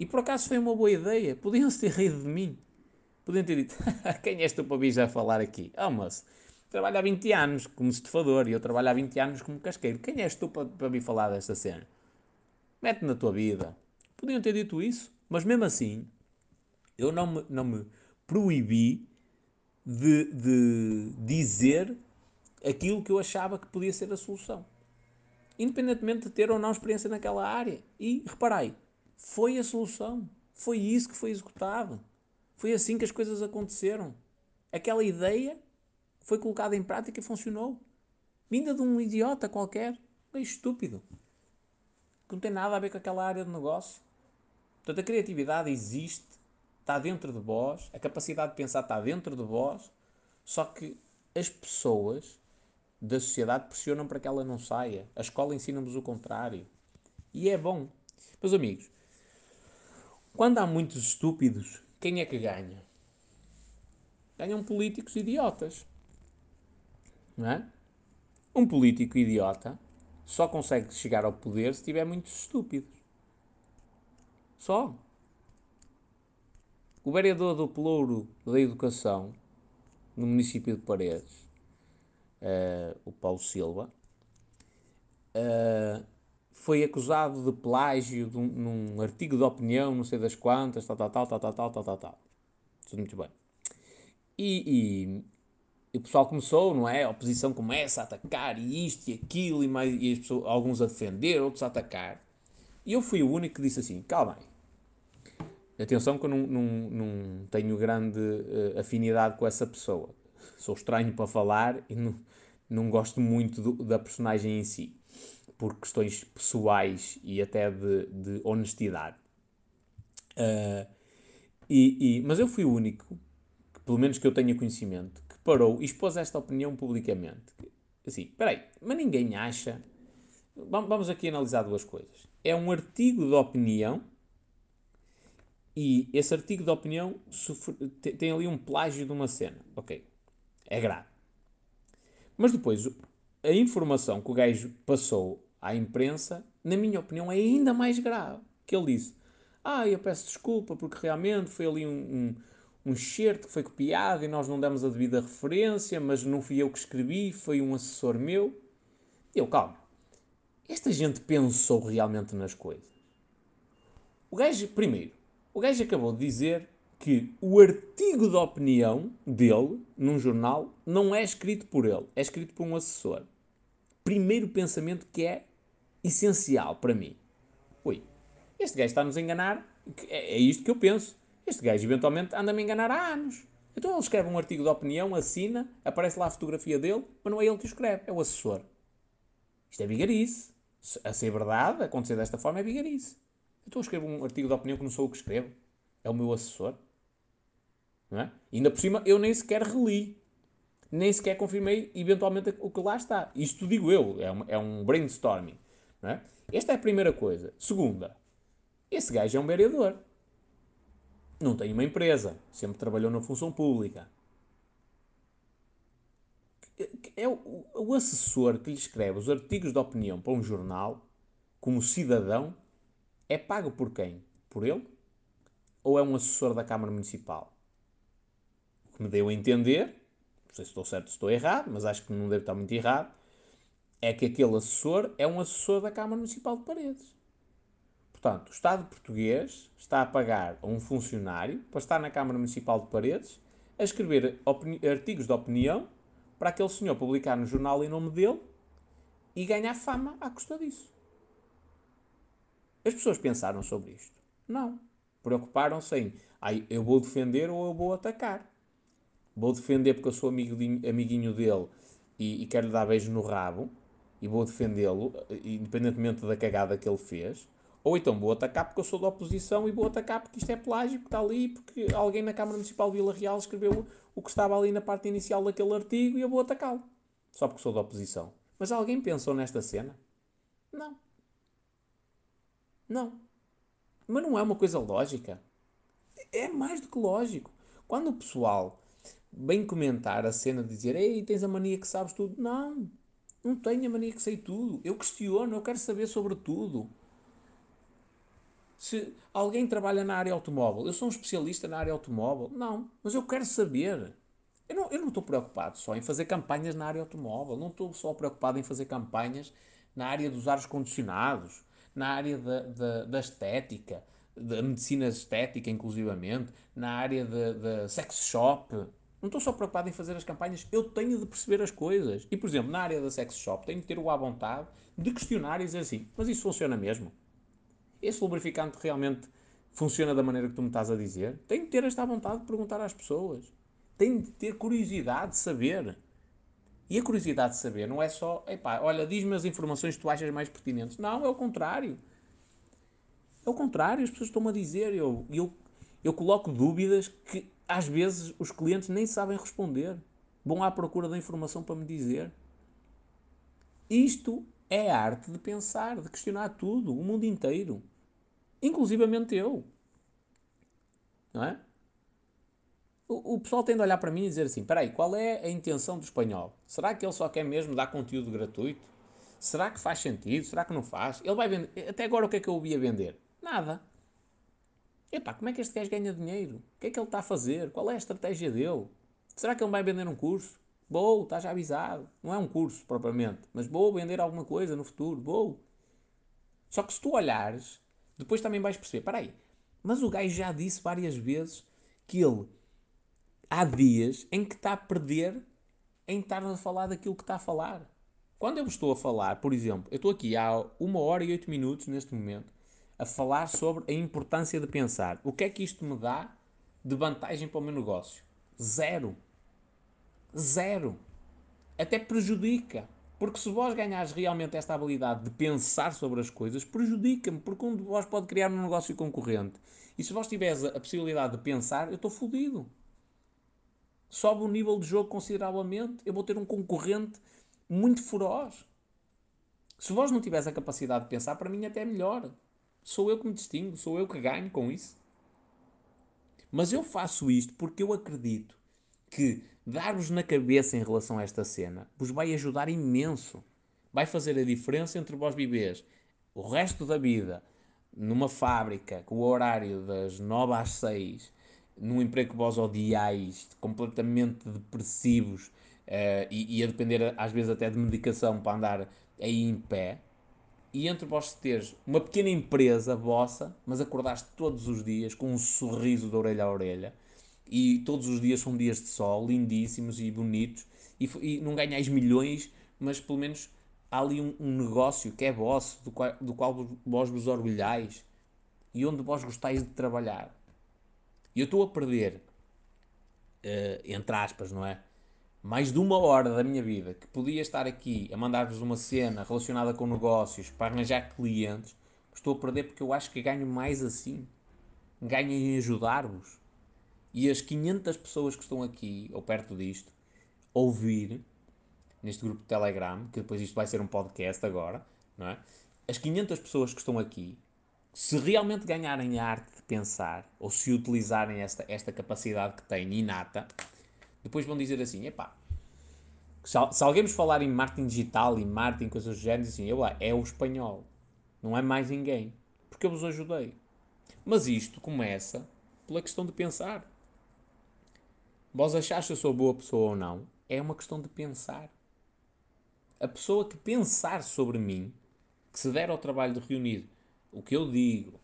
E por acaso foi uma boa ideia. Podiam-se ter rido de mim. Podiam ter dito: (laughs) quem és tu para vir já falar aqui? Ah, oh, moço, trabalho há 20 anos como estufador e eu trabalho há 20 anos como casqueiro. Quem és tu para, para vir falar desta cena? Mete na tua vida. Podiam ter dito isso, mas mesmo assim, eu não me, não me proibi de, de dizer aquilo que eu achava que podia ser a solução. Independentemente de ter ou não experiência naquela área. E reparei, foi a solução. Foi isso que foi executado. Foi assim que as coisas aconteceram. Aquela ideia foi colocada em prática e funcionou. Vinda de um idiota qualquer, meio estúpido, que não tem nada a ver com aquela área de negócio. Portanto, a criatividade existe está dentro de vós, a capacidade de pensar está dentro de vós, só que as pessoas da sociedade pressionam para que ela não saia. A escola ensina-nos o contrário. E é bom. Meus amigos, quando há muitos estúpidos, quem é que ganha? Ganham políticos idiotas. É? Um político idiota só consegue chegar ao poder se tiver muitos estúpidos. Só. O vereador do Pelouro da Educação, no município de Paredes, uh, o Paulo Silva, uh, foi acusado de plágio de um, num artigo de opinião, não sei das quantas, tal, tal, tal, tal, tal, tal, tal, tal. Tudo muito bem. E, e, o pessoal começou, não é? A oposição começa a atacar e isto e aquilo, e, mais, e pessoas, alguns a defender, outros a atacar. E eu fui o único que disse assim: calma aí Atenção que eu não, não, não tenho grande uh, afinidade com essa pessoa. Sou estranho para falar e não, não gosto muito do, da personagem em si, por questões pessoais e até de, de honestidade. Uh, e, e, mas eu fui o único, pelo menos que eu tenha conhecimento, parou e expôs esta opinião publicamente. Assim, espera aí, mas ninguém acha. Vamos aqui analisar duas coisas. É um artigo de opinião e esse artigo de opinião sofre, tem ali um plágio de uma cena. Ok. É grave. Mas depois, a informação que o gajo passou à imprensa, na minha opinião, é ainda mais grave. Que ele disse: Ah, eu peço desculpa porque realmente foi ali um, um, um que foi copiado e nós não demos a devida referência, mas não fui eu que escrevi, foi um assessor meu. Eu, calma. Esta gente pensou realmente nas coisas. O gajo, primeiro, o gajo acabou de dizer que o artigo de opinião dele, num jornal, não é escrito por ele, é escrito por um assessor. Primeiro pensamento que é essencial para mim. Ui, este gajo está-nos a enganar, é, é isto que eu penso. Este gajo eventualmente anda-me a enganar há anos. Então ele escreve um artigo de opinião, assina, aparece lá a fotografia dele, mas não é ele que o escreve, é o assessor. Isto é vigarice. A ser verdade, acontecer desta forma é vigarice. Então eu escrevo um artigo de opinião que não sou eu que escrevo. É o meu assessor. Não é? E ainda por cima eu nem sequer reli. Nem sequer confirmei eventualmente o que lá está. Isto digo eu. É um, é um brainstorming. Não é? Esta é a primeira coisa. Segunda, esse gajo é um vereador. Não tem uma empresa. Sempre trabalhou na função pública. É o, o assessor que lhe escreve os artigos de opinião para um jornal, como cidadão, é pago por quem? Por ele? Ou é um assessor da Câmara Municipal? O que me deu a entender, não sei se estou certo ou se estou errado, mas acho que não deve estar muito errado, é que aquele assessor é um assessor da Câmara Municipal de Paredes. Portanto, o Estado português está a pagar a um funcionário para estar na Câmara Municipal de Paredes a escrever artigos de opinião para aquele senhor publicar no jornal em nome dele e ganhar fama à custa disso. As pessoas pensaram sobre isto? Não. Preocuparam-se em ah, eu vou defender ou eu vou atacar. Vou defender porque eu sou amiguinho, amiguinho dele e, e quero lhe dar beijo no rabo e vou defendê-lo, independentemente da cagada que ele fez. Ou então vou atacar porque eu sou da oposição e vou atacar porque isto é plágio, que está ali, porque alguém na Câmara Municipal de Vila Real escreveu o que estava ali na parte inicial daquele artigo e eu vou atacá-lo. Só porque sou da oposição. Mas alguém pensou nesta cena? Não. Não. Mas não é uma coisa lógica. É mais do que lógico. Quando o pessoal vem comentar a cena de dizer Ei, tens a mania que sabes tudo. Não. Não tenho a mania que sei tudo. Eu questiono, eu quero saber sobre tudo. Se alguém trabalha na área automóvel, eu sou um especialista na área automóvel? Não, mas eu quero saber. Eu não, eu não estou preocupado só em fazer campanhas na área automóvel, não estou só preocupado em fazer campanhas na área dos ares condicionados, na área da, da, da estética, da medicina estética, inclusivamente, na área da sex shop. Não estou só preocupado em fazer as campanhas, eu tenho de perceber as coisas. E, por exemplo, na área da sex shop, tenho de ter o à vontade de questionar e dizer assim: mas isso funciona mesmo? Esse lubrificante realmente funciona da maneira que tu me estás a dizer? Tenho de ter esta vontade de perguntar às pessoas. Tenho de ter curiosidade de saber. E a curiosidade de saber não é só, epá, olha, diz-me as informações que tu achas mais pertinentes. Não, é o contrário. É o contrário, as pessoas estão-me a dizer. Eu, eu, eu coloco dúvidas que às vezes os clientes nem sabem responder. Vão à procura da informação para me dizer. Isto é a arte de pensar, de questionar tudo, o mundo inteiro. Inclusivamente eu. Não é? O, o pessoal tem de olhar para mim e dizer assim: espera aí, qual é a intenção do espanhol? Será que ele só quer mesmo dar conteúdo gratuito? Será que faz sentido? Será que não faz? Ele vai vender. Até agora o que é que eu ouvi a vender? Nada. Epá, como é que este gajo ganha dinheiro? O que é que ele está a fazer? Qual é a estratégia dele? Será que ele vai vender um curso? Vou, estás avisado. Não é um curso propriamente, mas vou vender alguma coisa no futuro, vou. Só que se tu olhares, depois também vais perceber, peraí, mas o gajo já disse várias vezes que ele há dias em que está a perder em estar a falar daquilo que está a falar. Quando eu estou a falar, por exemplo, eu estou aqui há uma hora e oito minutos neste momento a falar sobre a importância de pensar. O que é que isto me dá de vantagem para o meu negócio? Zero. Zero. Até prejudica. Porque se vós ganhares realmente esta habilidade de pensar sobre as coisas, prejudica-me, porque um de vós pode criar um negócio concorrente. E se vós tiveres a possibilidade de pensar, eu estou fodido. Sobe o nível de jogo consideravelmente, eu vou ter um concorrente muito feroz. Se vós não tiveres a capacidade de pensar, para mim até é melhor. Sou eu que me distingo, sou eu que ganho com isso. Mas eu faço isto porque eu acredito que dar-vos na cabeça em relação a esta cena vos vai ajudar imenso. Vai fazer a diferença entre vós viveres o resto da vida numa fábrica com o horário das 9 às 6, num emprego que vós odiais, completamente depressivos uh, e, e, a depender às vezes até de medicação para andar aí em pé, e entre vós teres uma pequena empresa vossa, mas acordaste todos os dias com um sorriso de orelha a orelha e todos os dias são dias de sol, lindíssimos e bonitos, e, e não ganhais milhões, mas pelo menos há ali um, um negócio que é vosso, do qual, do qual vós vos orgulhais e onde vós gostais de trabalhar. E eu estou a perder entre aspas, não é? Mais de uma hora da minha vida que podia estar aqui a mandar-vos uma cena relacionada com negócios para arranjar clientes, estou a perder porque eu acho que ganho mais assim. Ganho em ajudar-vos. E as 500 pessoas que estão aqui, ou perto disto, ouvir, neste grupo de Telegram, que depois isto vai ser um podcast agora, não é? As 500 pessoas que estão aqui, se realmente ganharem a arte de pensar, ou se utilizarem esta, esta capacidade que têm inata, depois vão dizer assim, epá, se, alguém nos falar em marketing digital e marketing, coisas do género, assim, eu, é o espanhol, não é mais ninguém, porque eu vos ajudei. Mas isto começa pela questão de pensar. Vós achar se eu sou boa pessoa ou não, é uma questão de pensar. A pessoa que pensar sobre mim, que se der ao trabalho de reunir o que eu digo,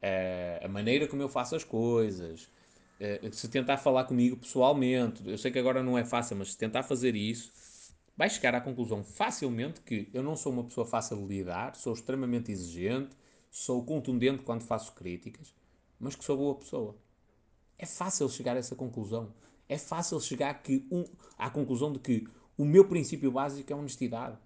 eh, a maneira como eu faço as coisas, eh, se tentar falar comigo pessoalmente, eu sei que agora não é fácil, mas se tentar fazer isso, vai chegar à conclusão facilmente que eu não sou uma pessoa fácil de lidar, sou extremamente exigente, sou contundente quando faço críticas, mas que sou boa pessoa. É fácil chegar a essa conclusão. É fácil chegar que um, à conclusão de que o meu princípio básico é honestidade,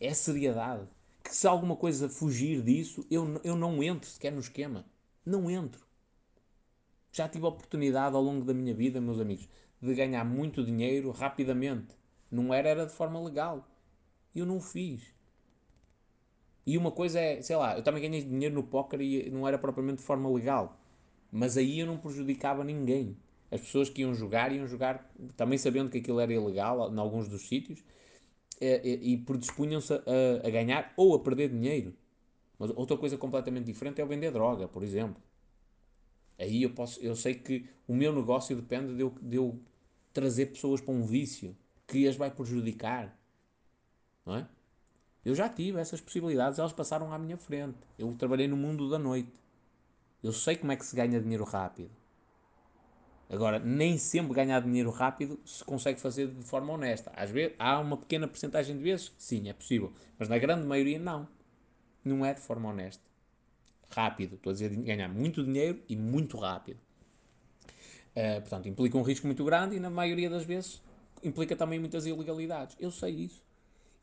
é seriedade. Que se alguma coisa fugir disso, eu, eu não entro sequer no esquema. Não entro. Já tive a oportunidade ao longo da minha vida, meus amigos, de ganhar muito dinheiro rapidamente. Não era, era de forma legal. Eu não fiz. E uma coisa é, sei lá, eu também ganhei dinheiro no póquer e não era propriamente de forma legal. Mas aí eu não prejudicava ninguém. As pessoas que iam jogar, iam jogar também sabendo que aquilo era ilegal em alguns dos sítios e, e predispunham-se a, a, ganhar ou a perder dinheiro. Mas outra coisa completamente diferente é o vender droga, por exemplo. Aí eu, posso, eu sei que o meu negócio depende de eu, de eu trazer pessoas para um vício que as vai prejudicar. Não é? Eu já tive essas possibilidades, elas passaram à minha frente. Eu trabalhei no mundo da noite. Eu sei como é que se ganha dinheiro rápido. Agora, nem sempre ganhar dinheiro rápido se consegue fazer de forma honesta. Às vezes, há uma pequena porcentagem de vezes, sim, é possível. Mas na grande maioria, não. Não é de forma honesta. Rápido. Estou a dizer ganhar muito dinheiro e muito rápido. Uh, portanto, implica um risco muito grande e na maioria das vezes implica também muitas ilegalidades. Eu sei isso.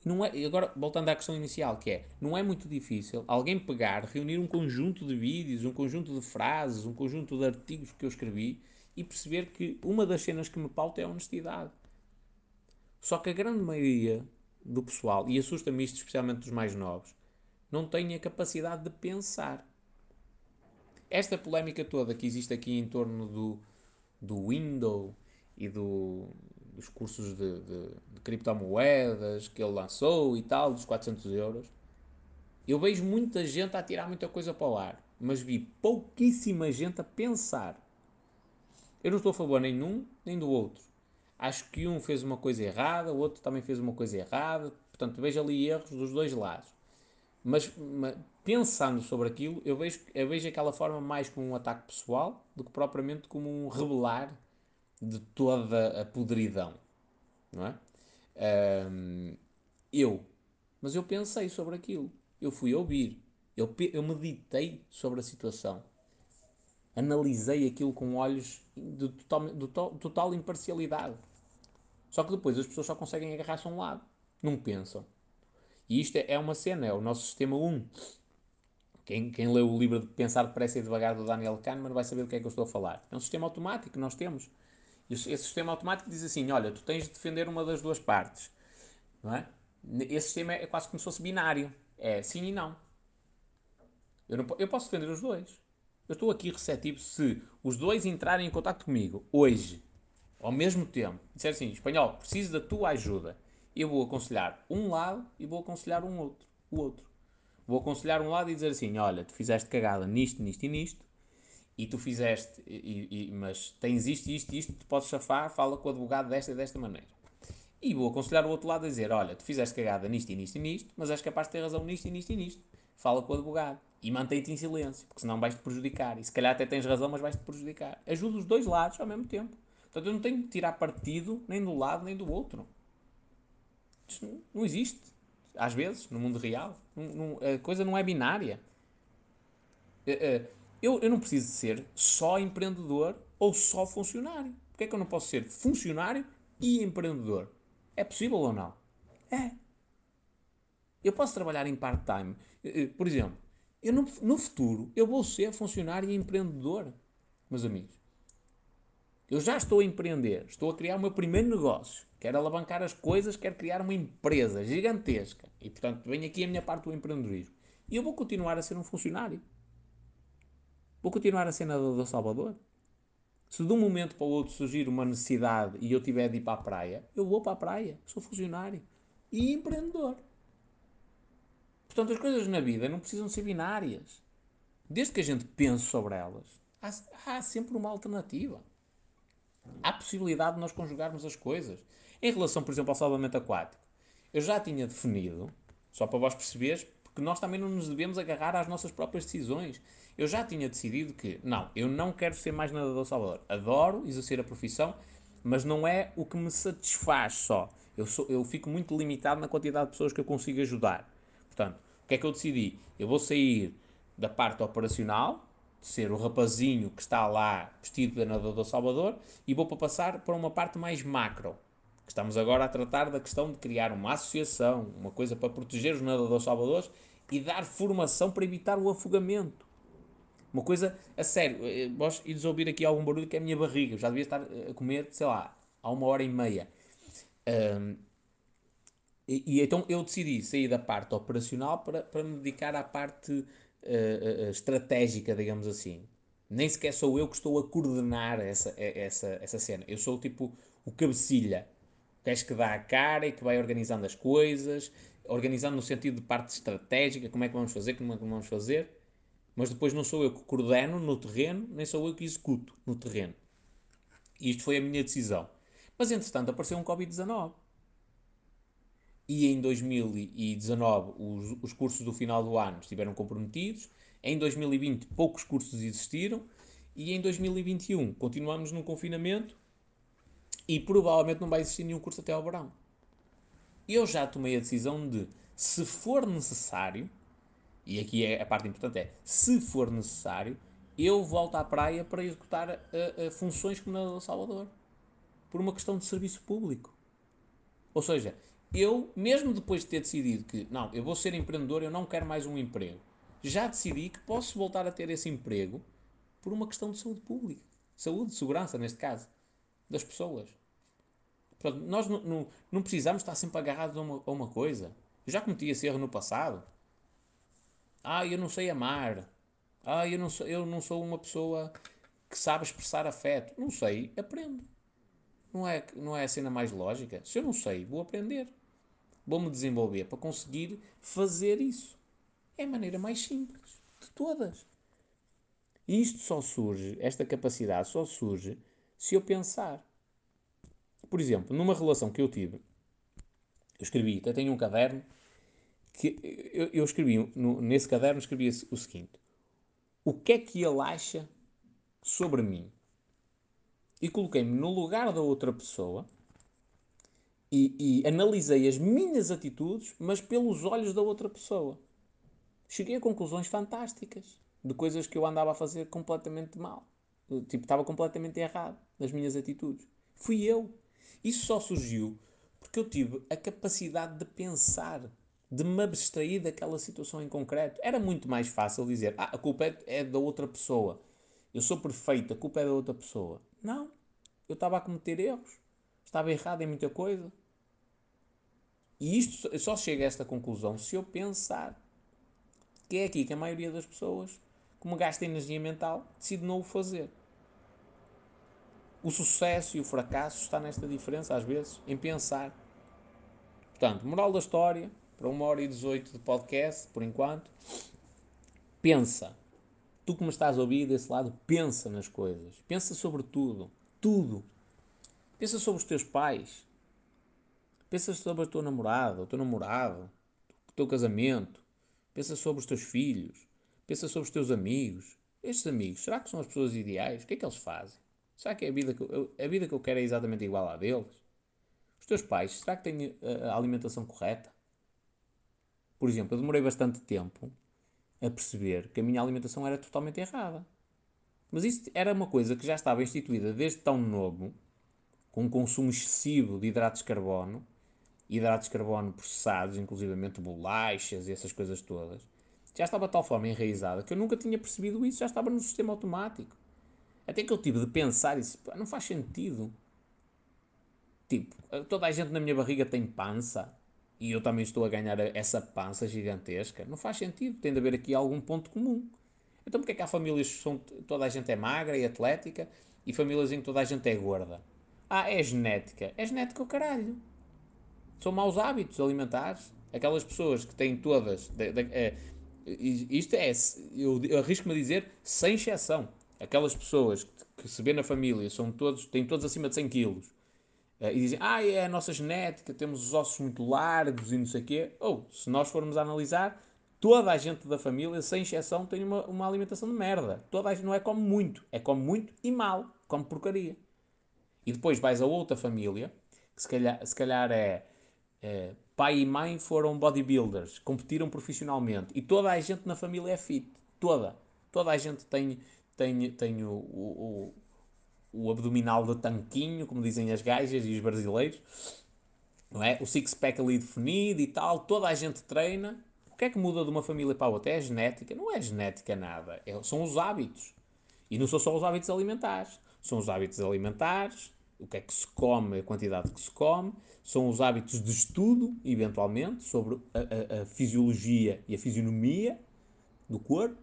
Não é, agora, voltando à questão inicial, que é, não é muito difícil alguém pegar, reunir um conjunto de vídeos, um conjunto de frases, um conjunto de artigos que eu escrevi e perceber que uma das cenas que me pauta é a honestidade. Só que a grande maioria do pessoal, e assusta-me isto especialmente dos mais novos, não tem a capacidade de pensar. Esta polémica toda que existe aqui em torno do, do Windows e do, dos cursos de, de, de, criptomoedas que ele lançou e tal, dos 400 euros, eu vejo muita gente a tirar muita coisa para o ar, mas vi pouquíssima gente a pensar. Eu não estou a favor nem de um nem do outro. Acho que um fez uma coisa errada, o outro também fez uma coisa errada, portanto vejo ali erros dos dois lados. Mas, mas pensando sobre aquilo, eu vejo, eu vejo aquela forma mais como um ataque pessoal do que propriamente como um revelar de toda a podridão, não é? Um, eu, mas eu pensei sobre aquilo, eu fui ouvir, eu, eu meditei sobre a situação, analisei aquilo com olhos de total, de total imparcialidade. Só que depois as pessoas só conseguem agarrar-se a um lado, não pensam. E isto é, é uma cena, é o nosso sistema 1. Quem, quem leu o livro de Pensar Depressa e Devagar do Daniel Kahneman vai saber do que é que eu estou a falar. É um sistema automático que nós temos. Esse sistema automático diz assim: olha, tu tens de defender uma das duas partes. Não é? Esse sistema é quase como se fosse binário. É sim e não. Eu, não, eu posso defender os dois. Eu estou aqui receptivo se os dois entrarem em contato comigo hoje, ao mesmo tempo, disser assim: espanhol, preciso da tua ajuda. Eu vou aconselhar um lado e vou aconselhar um outro, o outro. Vou aconselhar um lado e dizer assim: olha, tu fizeste cagada nisto, nisto e nisto e tu fizeste, e, e, mas tens isto, isto, isto, tu podes chafar, fala com o advogado desta e desta maneira. E vou aconselhar o outro lado a dizer: olha, tu fizeste cagada nisto e nisto e nisto, mas és capaz de ter razão nisto e nisto e nisto. Fala com o advogado. E mantém-te em silêncio, porque senão vais-te prejudicar. E se calhar até tens razão, mas vais-te prejudicar. Ajuda os dois lados ao mesmo tempo. Portanto, eu não tenho que tirar partido nem do lado nem do outro. Isto não existe. Às vezes, no mundo real. Não, não, a coisa não é binária. Uh, uh, eu, eu não preciso ser só empreendedor ou só funcionário? Porquê é que eu não posso ser funcionário e empreendedor? É possível ou não? É. Eu posso trabalhar em part-time. Eh, eh, por exemplo, eu no, no futuro eu vou ser funcionário e empreendedor, meus amigos. Eu já estou a empreender, estou a criar o meu primeiro negócio, quero alavancar as coisas, quero criar uma empresa gigantesca. E portanto, vem aqui a minha parte do empreendedorismo. E eu vou continuar a ser um funcionário. Vou continuar a ser nadador do Salvador. Se de um momento para o outro surgir uma necessidade e eu tiver de ir para a praia, eu vou para a praia. Sou funcionário e empreendedor. Portanto, as coisas na vida não precisam ser binárias. Desde que a gente pense sobre elas, há, há sempre uma alternativa. Há possibilidade de nós conjugarmos as coisas. Em relação, por exemplo, ao salvamento aquático, eu já tinha definido, só para vós perceberes, porque nós também não nos devemos agarrar às nossas próprias decisões. Eu já tinha decidido que, não, eu não quero ser mais nadador Salvador. Adoro exercer a profissão, mas não é o que me satisfaz só. Eu, sou, eu fico muito limitado na quantidade de pessoas que eu consigo ajudar. Portanto, o que é que eu decidi? Eu vou sair da parte operacional, de ser o rapazinho que está lá vestido de nadador Salvador, e vou para passar para uma parte mais macro. Estamos agora a tratar da questão de criar uma associação, uma coisa para proteger os nadadores salvadores e dar formação para evitar o afogamento. Uma coisa a sério, eh, vós ires ouvir aqui algum barulho que é a minha barriga. Eu já devia estar a comer, sei lá, há uma hora e meia. Um, e, e, então eu decidi sair da parte operacional para, para me dedicar à parte uh, uh, estratégica, digamos assim. Nem sequer sou eu que estou a coordenar essa, essa, essa cena. Eu sou tipo o cabecilha. O gajo que dá a cara e que vai organizando as coisas, organizando no sentido de parte estratégica, como é que vamos fazer, como é que vamos fazer. Mas depois não sou eu que coordeno no terreno, nem sou eu que executo no terreno. E isto foi a minha decisão. Mas entretanto apareceu um Covid-19 e em 2019 os, os cursos do final do ano estiveram comprometidos, em 2020 poucos cursos existiram e em 2021 continuamos num confinamento e provavelmente não vai existir nenhum curso até ao verão. Eu já tomei a decisão de, se for necessário, e aqui é a parte importante é, se for necessário, eu volto à praia para executar uh, uh, funções como na Salvador. Por uma questão de serviço público. Ou seja, eu, mesmo depois de ter decidido que, não, eu vou ser empreendedor, eu não quero mais um emprego, já decidi que posso voltar a ter esse emprego por uma questão de saúde pública. Saúde, segurança, neste caso, das pessoas. Nós não, não, não precisamos estar sempre agarrados a uma, a uma coisa. Eu já cometi esse erro no passado. Ah, eu não sei amar. Ah, eu não sou, eu não sou uma pessoa que sabe expressar afeto. Não sei, aprendo. Não é, não é a cena mais lógica? Se eu não sei, vou aprender vou-me desenvolver para conseguir fazer isso. É a maneira mais simples de todas. E isto só surge, esta capacidade só surge se eu pensar. Por exemplo, numa relação que eu tive, eu escrevi, até tenho um caderno, que eu, eu escrevi, no, nesse caderno escrevi o seguinte: O que é que ele acha sobre mim? E coloquei-me no lugar da outra pessoa e, e analisei as minhas atitudes, mas pelos olhos da outra pessoa. Cheguei a conclusões fantásticas de coisas que eu andava a fazer completamente mal. Tipo, estava completamente errado nas minhas atitudes. Fui eu. Isso só surgiu porque eu tive a capacidade de pensar, de me abstrair daquela situação em concreto. Era muito mais fácil dizer: ah, a culpa é, da outra pessoa. Eu sou perfeito, a culpa é da outra pessoa. Não. Eu estava a cometer erros. Estava errado em muita coisa. E isto só chega a esta conclusão se eu pensar que é aqui que a maioria das pessoas, como gasta energia mental, decide não o fazer. O sucesso e o fracasso está nesta diferença, às vezes, em pensar. Portanto, moral da história, para uma hora e 18 de podcast, por enquanto, pensa. Tu que me estás a ouvir desse lado, pensa nas coisas. Pensa sobre tudo. Tudo. Pensa sobre os teus pais. Pensa sobre a tua namorada, o teu namorado, o teu casamento. Pensa sobre os teus filhos. Pensa sobre os teus amigos. Estes amigos, será que são as pessoas ideais? O que é que eles fazem? Será que a vida que eu, a vida que eu quero é exatamente igual à deles? Os teus pais, será que têm a alimentação correta? Por exemplo, eu demorei bastante tempo a perceber que a minha alimentação era totalmente errada. Mas isto era uma coisa que já estava instituída desde tão novo, com um consumo excessivo de hidratos de carbono, hidratos de carbono processados, inclusivamente bolachas e essas coisas todas. Já estava de tal forma enraizada que eu nunca tinha percebido isso, já estava no sistema automático. Até que eu tive de pensar disse, não faz sentido. Tipo, toda a gente na minha barriga tem pança e eu também estou a ganhar essa pança gigantesca. Não faz sentido, tem de haver aqui algum ponto comum. Então porque é que há famílias que são, toda a gente é magra e atlética e famílias em que toda a gente é gorda? Ah, é genética. É genética o caralho. São maus hábitos alimentares. Aquelas pessoas que têm todas... De, de, é, isto é, eu, arrisco-me a dizer, sem exceção. Aquelas pessoas que, que se vê na família são todos, têm todos acima de 100 quilos Uh, e dizem, ah, é a nossa genética, temos os ossos muito largos e não sei o quê. Ou, se nós formos analisar, toda a gente da família, sem exceção, tem uma, uma alimentação de merda. Toda a gente não é come muito, é come muito e mal, come porcaria. E depois vais a outra família, que se calhar, se calhar é, é pai e mãe foram bodybuilders, competiram profissionalmente e toda a gente na família é fit. Toda. Toda a gente tem, tem, tem o, o, o abdominal de tanquinho, como dizem as gajas e os brasileiros, não é? O six-pack ali definido e tal, toda a gente treina. O que é que muda de uma família para outra? É a genética? Não é genética nada, é, são os hábitos. E não são só os hábitos alimentares, são os hábitos alimentares, o que é que se come, a quantidade que se come, são os hábitos de estudo, eventualmente, sobre a, a, a fisiologia e a fisionomia do corpo.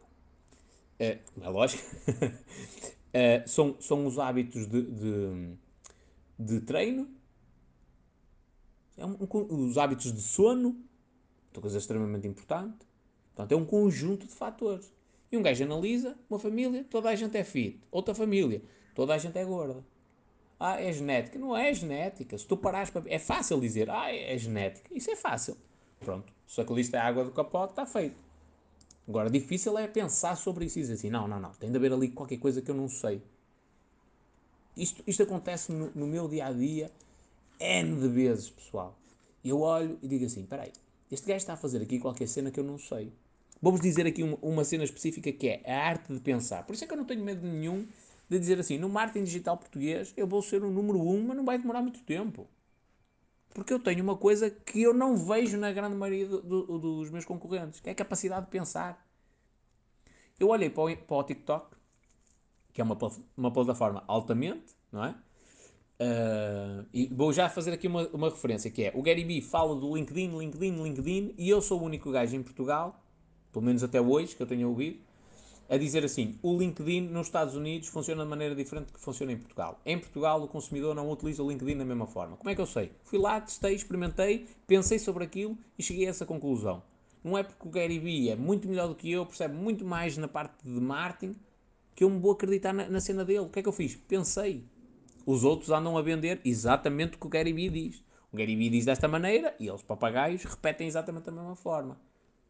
É, é lógico. Uh, (laughs) são, são os hábitos de, de, de treino, é um, os hábitos de sono, outra coisa extremamente importante. Portanto, é um conjunto de fatores. E um gajo analisa uma família, toda a gente é fit. Outra família, toda a gente é gorda. Ah, é genética. Não é genética. Se tu parares para... É fácil dizer, ah, é genética. Isso é fácil. Pronto. Só que isto é água do capote, está feito. Agora, difícil é pensar sobre isso e dizer assim: não, não, não, tem de haver ali qualquer coisa que eu não sei. Isto, isto acontece no, no meu dia a dia N de vezes, pessoal. Eu olho e digo assim: peraí, este gajo está a fazer aqui qualquer cena que eu não sei. Vou-vos dizer aqui uma, uma cena específica que é a arte de pensar. Por isso é que eu não tenho medo nenhum de dizer assim: no marketing digital português eu vou ser o número um, mas não vai demorar muito tempo. Porque eu tenho uma coisa que eu não vejo na grande maioria do, do, dos meus concorrentes, que é a capacidade de pensar. Eu olhei para o, para o TikTok, que é uma, uma plataforma altamente, não é? Uh, e vou já fazer aqui uma, uma referência, que é o Gary Vee fala do LinkedIn, LinkedIn, LinkedIn, e eu sou o único gajo em Portugal, pelo menos até hoje, que eu tenho ouvido, a dizer assim: o LinkedIn nos Estados Unidos funciona de maneira diferente do que funciona em Portugal. Em Portugal, o consumidor não utiliza o LinkedIn da mesma forma. Como é que eu sei? Fui lá, testei, experimentei, pensei sobre aquilo e cheguei a essa conclusão. Não é porque o Gary Vee é muito melhor do que eu, percebe muito mais na parte de marketing, que eu me vou acreditar na, na cena dele. O que é que eu fiz? Pensei. Os outros andam a vender exatamente o que o Gary Vee diz. O Gary Vee diz desta maneira e eles, papagaios, repetem exatamente da mesma forma.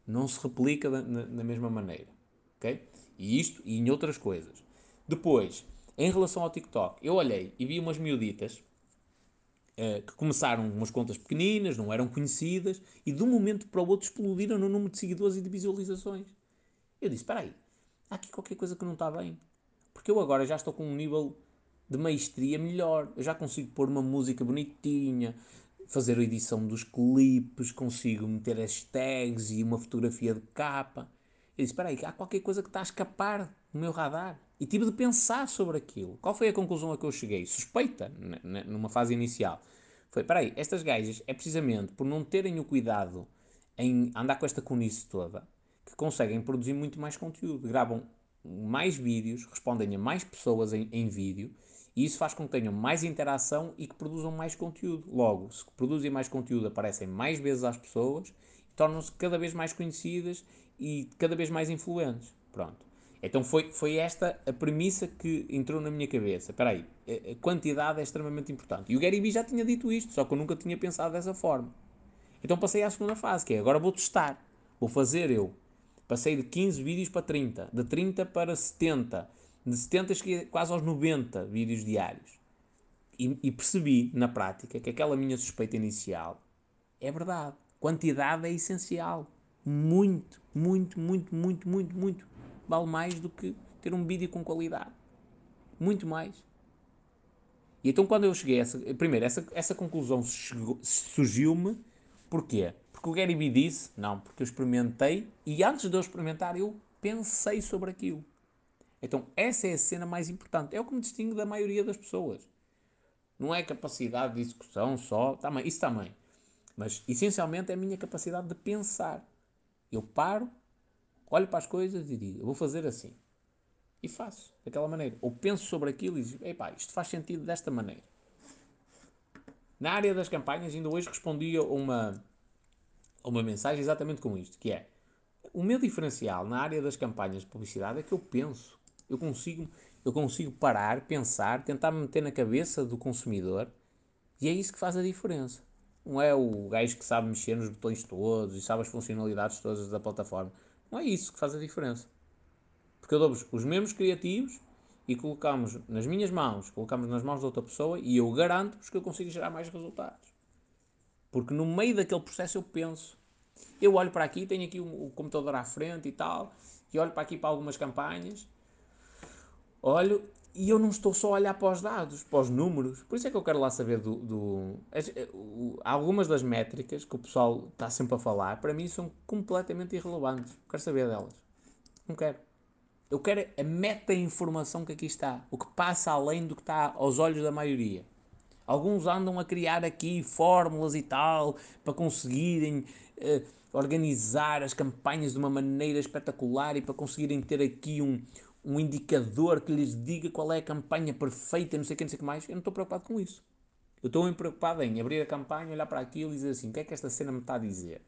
Não se replica da, na, na mesma maneira. ok? E isto e em outras coisas. Depois, em relação ao TikTok, eu olhei e vi umas miuditas uh, que começaram umas contas pequeninas, não eram conhecidas, e de um momento para o outro explodiram no número de seguidores e de visualizações. Eu disse: espera aí, há aqui qualquer coisa que não está bem. Porque eu agora já estou com um nível de maestria melhor. Eu já consigo pôr uma música bonitinha, fazer a edição dos clipes, consigo meter hashtags e uma fotografia de capa. Eu disse: Espera aí, há qualquer coisa que está a escapar do meu radar. E tive de pensar sobre aquilo. Qual foi a conclusão a que eu cheguei? Suspeita, numa fase inicial. Foi: Espera aí, estas gajas é precisamente por não terem o cuidado em andar com esta conice toda que conseguem produzir muito mais conteúdo. Gravam mais vídeos, respondem a mais pessoas em, em vídeo e isso faz com que tenham mais interação e que produzam mais conteúdo. Logo, se produzem mais conteúdo, aparecem mais vezes às pessoas tornam-se cada vez mais conhecidas e cada vez mais influentes. Pronto. Então foi, foi esta a premissa que entrou na minha cabeça. Espera aí, a quantidade é extremamente importante. E o Gary Vee já tinha dito isto, só que eu nunca tinha pensado dessa forma. Então passei à segunda fase, que é agora vou testar. Vou fazer eu. Passei de 15 vídeos para 30, de 30 para 70, de 70 cheguei quase aos 90 vídeos diários. E, e percebi, na prática, que aquela minha suspeita inicial é verdade. Quantidade é essencial. Muito, muito, muito, muito, muito, muito. Vale mais do que ter um vídeo com qualidade. Muito mais. E então quando eu cheguei a essa... Primeiro, essa, essa conclusão surgiu-me... Porquê? Porque o Gary Vee disse... Não, porque eu experimentei e antes de eu experimentar eu pensei sobre aquilo. Então essa é a cena mais importante. É o que me distingue da maioria das pessoas. Não é capacidade de execução só, também, isso também. Mas essencialmente é a minha capacidade de pensar. Eu paro, olho para as coisas e digo, eu vou fazer assim. E faço, daquela maneira. Ou penso sobre aquilo e digo, epá, isto faz sentido desta maneira. Na área das campanhas, ainda hoje respondi a uma, a uma mensagem exatamente com isto, que é, o meu diferencial na área das campanhas de publicidade é que eu penso. Eu consigo, eu consigo parar, pensar, tentar me meter na cabeça do consumidor e é isso que faz a diferença. Não é o gajo que sabe mexer nos botões todos e sabe as funcionalidades todas da plataforma. Não é isso que faz a diferença. Porque eu dou-vos os mesmos criativos e colocamos nas minhas mãos, colocamos nas mãos de outra pessoa e eu garanto-vos que eu consigo gerar mais resultados. Porque no meio daquele processo eu penso. Eu olho para aqui, tenho aqui o, computador à frente e tal, e olho para aqui para algumas campanhas, olho e eu não estou só a olhar para os dados, para os números. Por isso é que eu quero lá saber do. do as, eh, o, algumas das métricas que o pessoal está sempre a falar, para mim são completamente irrelevantes. Quero saber delas. Não quero. Eu quero a meta-informação que aqui está. O que passa além do que está aos olhos da maioria. Alguns andam a criar aqui fórmulas e tal para conseguirem uh, organizar as campanhas de uma maneira espetacular e para conseguirem ter aqui um, um indicador que lhes diga qual é a campanha perfeita, não sei o que, não sei o que mais. Eu não estou preocupado com isso. Eu estou preocupado em abrir a campanha, olhar para aquilo e dizer assim: o que é que esta cena me está a dizer?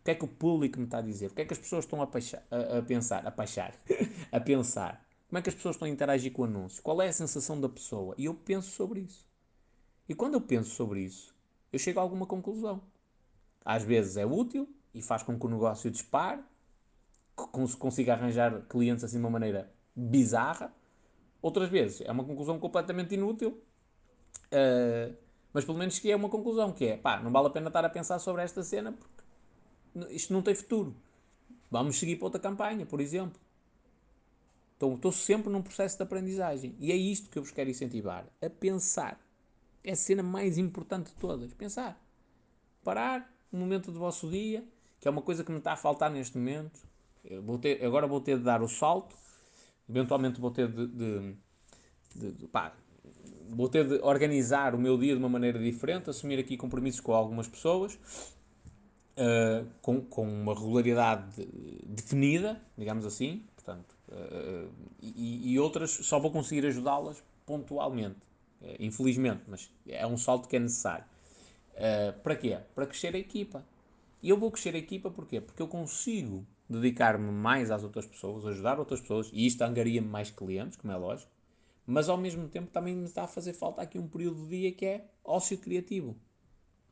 O que é que o público me está a dizer? O que é que as pessoas estão a, a, a pensar? A paixar? (laughs) a pensar? Como é que as pessoas estão a interagir com o anúncio? Qual é a sensação da pessoa? E eu penso sobre isso. E quando eu penso sobre isso, eu chego a alguma conclusão. Às vezes é útil e faz com que o negócio dispare, que consiga arranjar clientes assim de uma maneira bizarra. Outras vezes é uma conclusão completamente inútil, uh, mas pelo menos que é uma conclusão, que é, pá, não vale a pena estar a pensar sobre esta cena porque isto não tem futuro. Vamos seguir para outra campanha, por exemplo. Então, estou sempre num processo de aprendizagem. E é isto que eu vos quero incentivar. A pensar. É a cena mais importante de todas. Pensar. Parar um momento do vosso dia, que é uma coisa que me está a faltar neste momento. Vou ter, agora vou ter de dar o salto eventualmente vou ter de, de, de, de pá, vou ter de organizar o meu dia de uma maneira diferente, assumir aqui compromissos com algumas pessoas, uh, com, com uma regularidade definida, digamos assim, portanto, uh, e, e, outras só vou conseguir ajudá-las pontualmente, uh, infelizmente, mas é um salto que é necessário. para quê? Para crescer a equipa. E eu vou crescer a equipa porquê? Porque eu consigo dedicar-me mais às outras pessoas, ajudar outras pessoas, e isto angaria-me mais clientes, como é lógico, mas ao mesmo tempo também me está a fazer falta aqui um período do dia que é ócio criativo.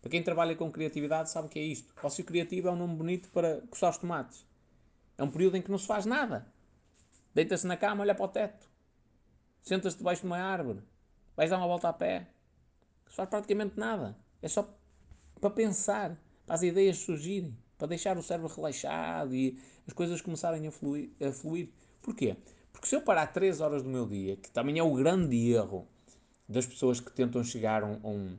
Para quem trabalha com criatividade sabe o que é isto. Ócio criativo é um nome bonito para coçar os tomates. É um período em que não se faz nada. Deita-se na cama, olha para o teto. Senta-se debaixo de uma árvore. Vais dar uma volta a pé. Não se faz praticamente nada. É só para pensar, para as ideias surgirem para deixar o cérebro relaxado e as coisas começarem a fluir. A fluir. Porquê? Porque se eu parar 3 horas do meu dia, que também é o grande erro das pessoas que tentam chegar a um, a um,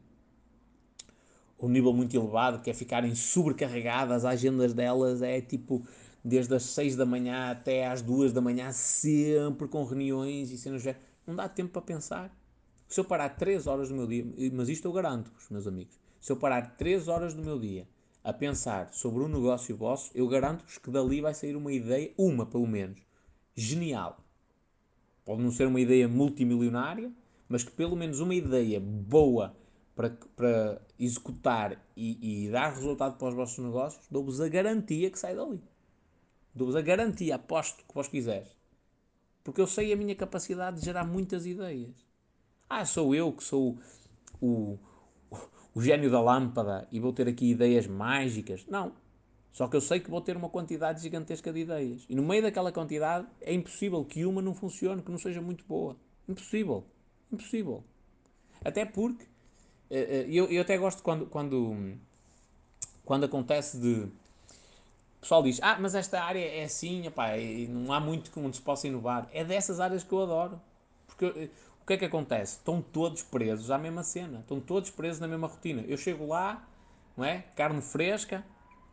um nível muito elevado, que é ficarem sobrecarregadas, as agendas delas é tipo desde as 6 da manhã até às 2 da manhã, sempre com reuniões e cenas. Não dá tempo para pensar. Se eu parar 3 horas do meu dia, mas isto eu garanto-vos, meus amigos, se eu parar 3 horas do meu dia a pensar sobre um negócio vosso, eu garanto-vos que dali vai sair uma ideia, uma pelo menos, genial. Pode não ser uma ideia multimilionária, mas que pelo menos uma ideia boa para, para executar e, e dar resultado para os vossos negócios, dou-vos a garantia que sai dali. Dou-vos a garantia, aposto que vos quiseres. Porque eu sei a minha capacidade de gerar muitas ideias. Ah, sou eu que sou o, o gênio da lâmpada e vou ter aqui ideias mágicas. Não. Só que eu sei que vou ter uma quantidade gigantesca de ideias. E no meio daquela quantidade é impossível que uma não funcione, que não seja muito boa. Impossível. Impossível. Até porque eh, eh, eu, eu até gosto quando, quando, quando acontece de. O pessoal diz, ah, mas esta área é assim, não há muito onde se possa inovar. É dessas áreas que eu adoro. Porque eh, o que é que acontece? Estão todos presos à mesma cena. Estão todos presos na mesma rotina. Eu chego lá, não é? Carne fresca.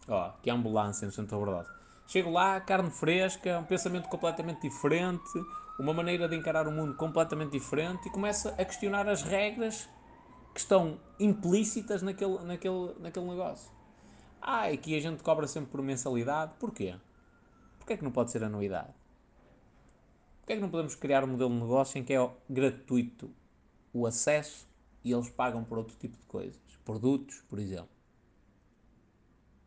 Ó, que ambulância no centro da verdade. Chego lá, carne fresca, um pensamento completamente diferente, uma maneira de encarar o mundo completamente diferente e começa a questionar as regras que estão implícitas naquele, naquele, naquele negócio. Ah, aqui a gente cobra sempre por mensalidade. Porquê? Porquê é que não pode ser anuidade? Porquê é que não podemos criar um modelo de negócio em que é gratuito o acesso e eles pagam por outro tipo de coisas? Produtos, por exemplo.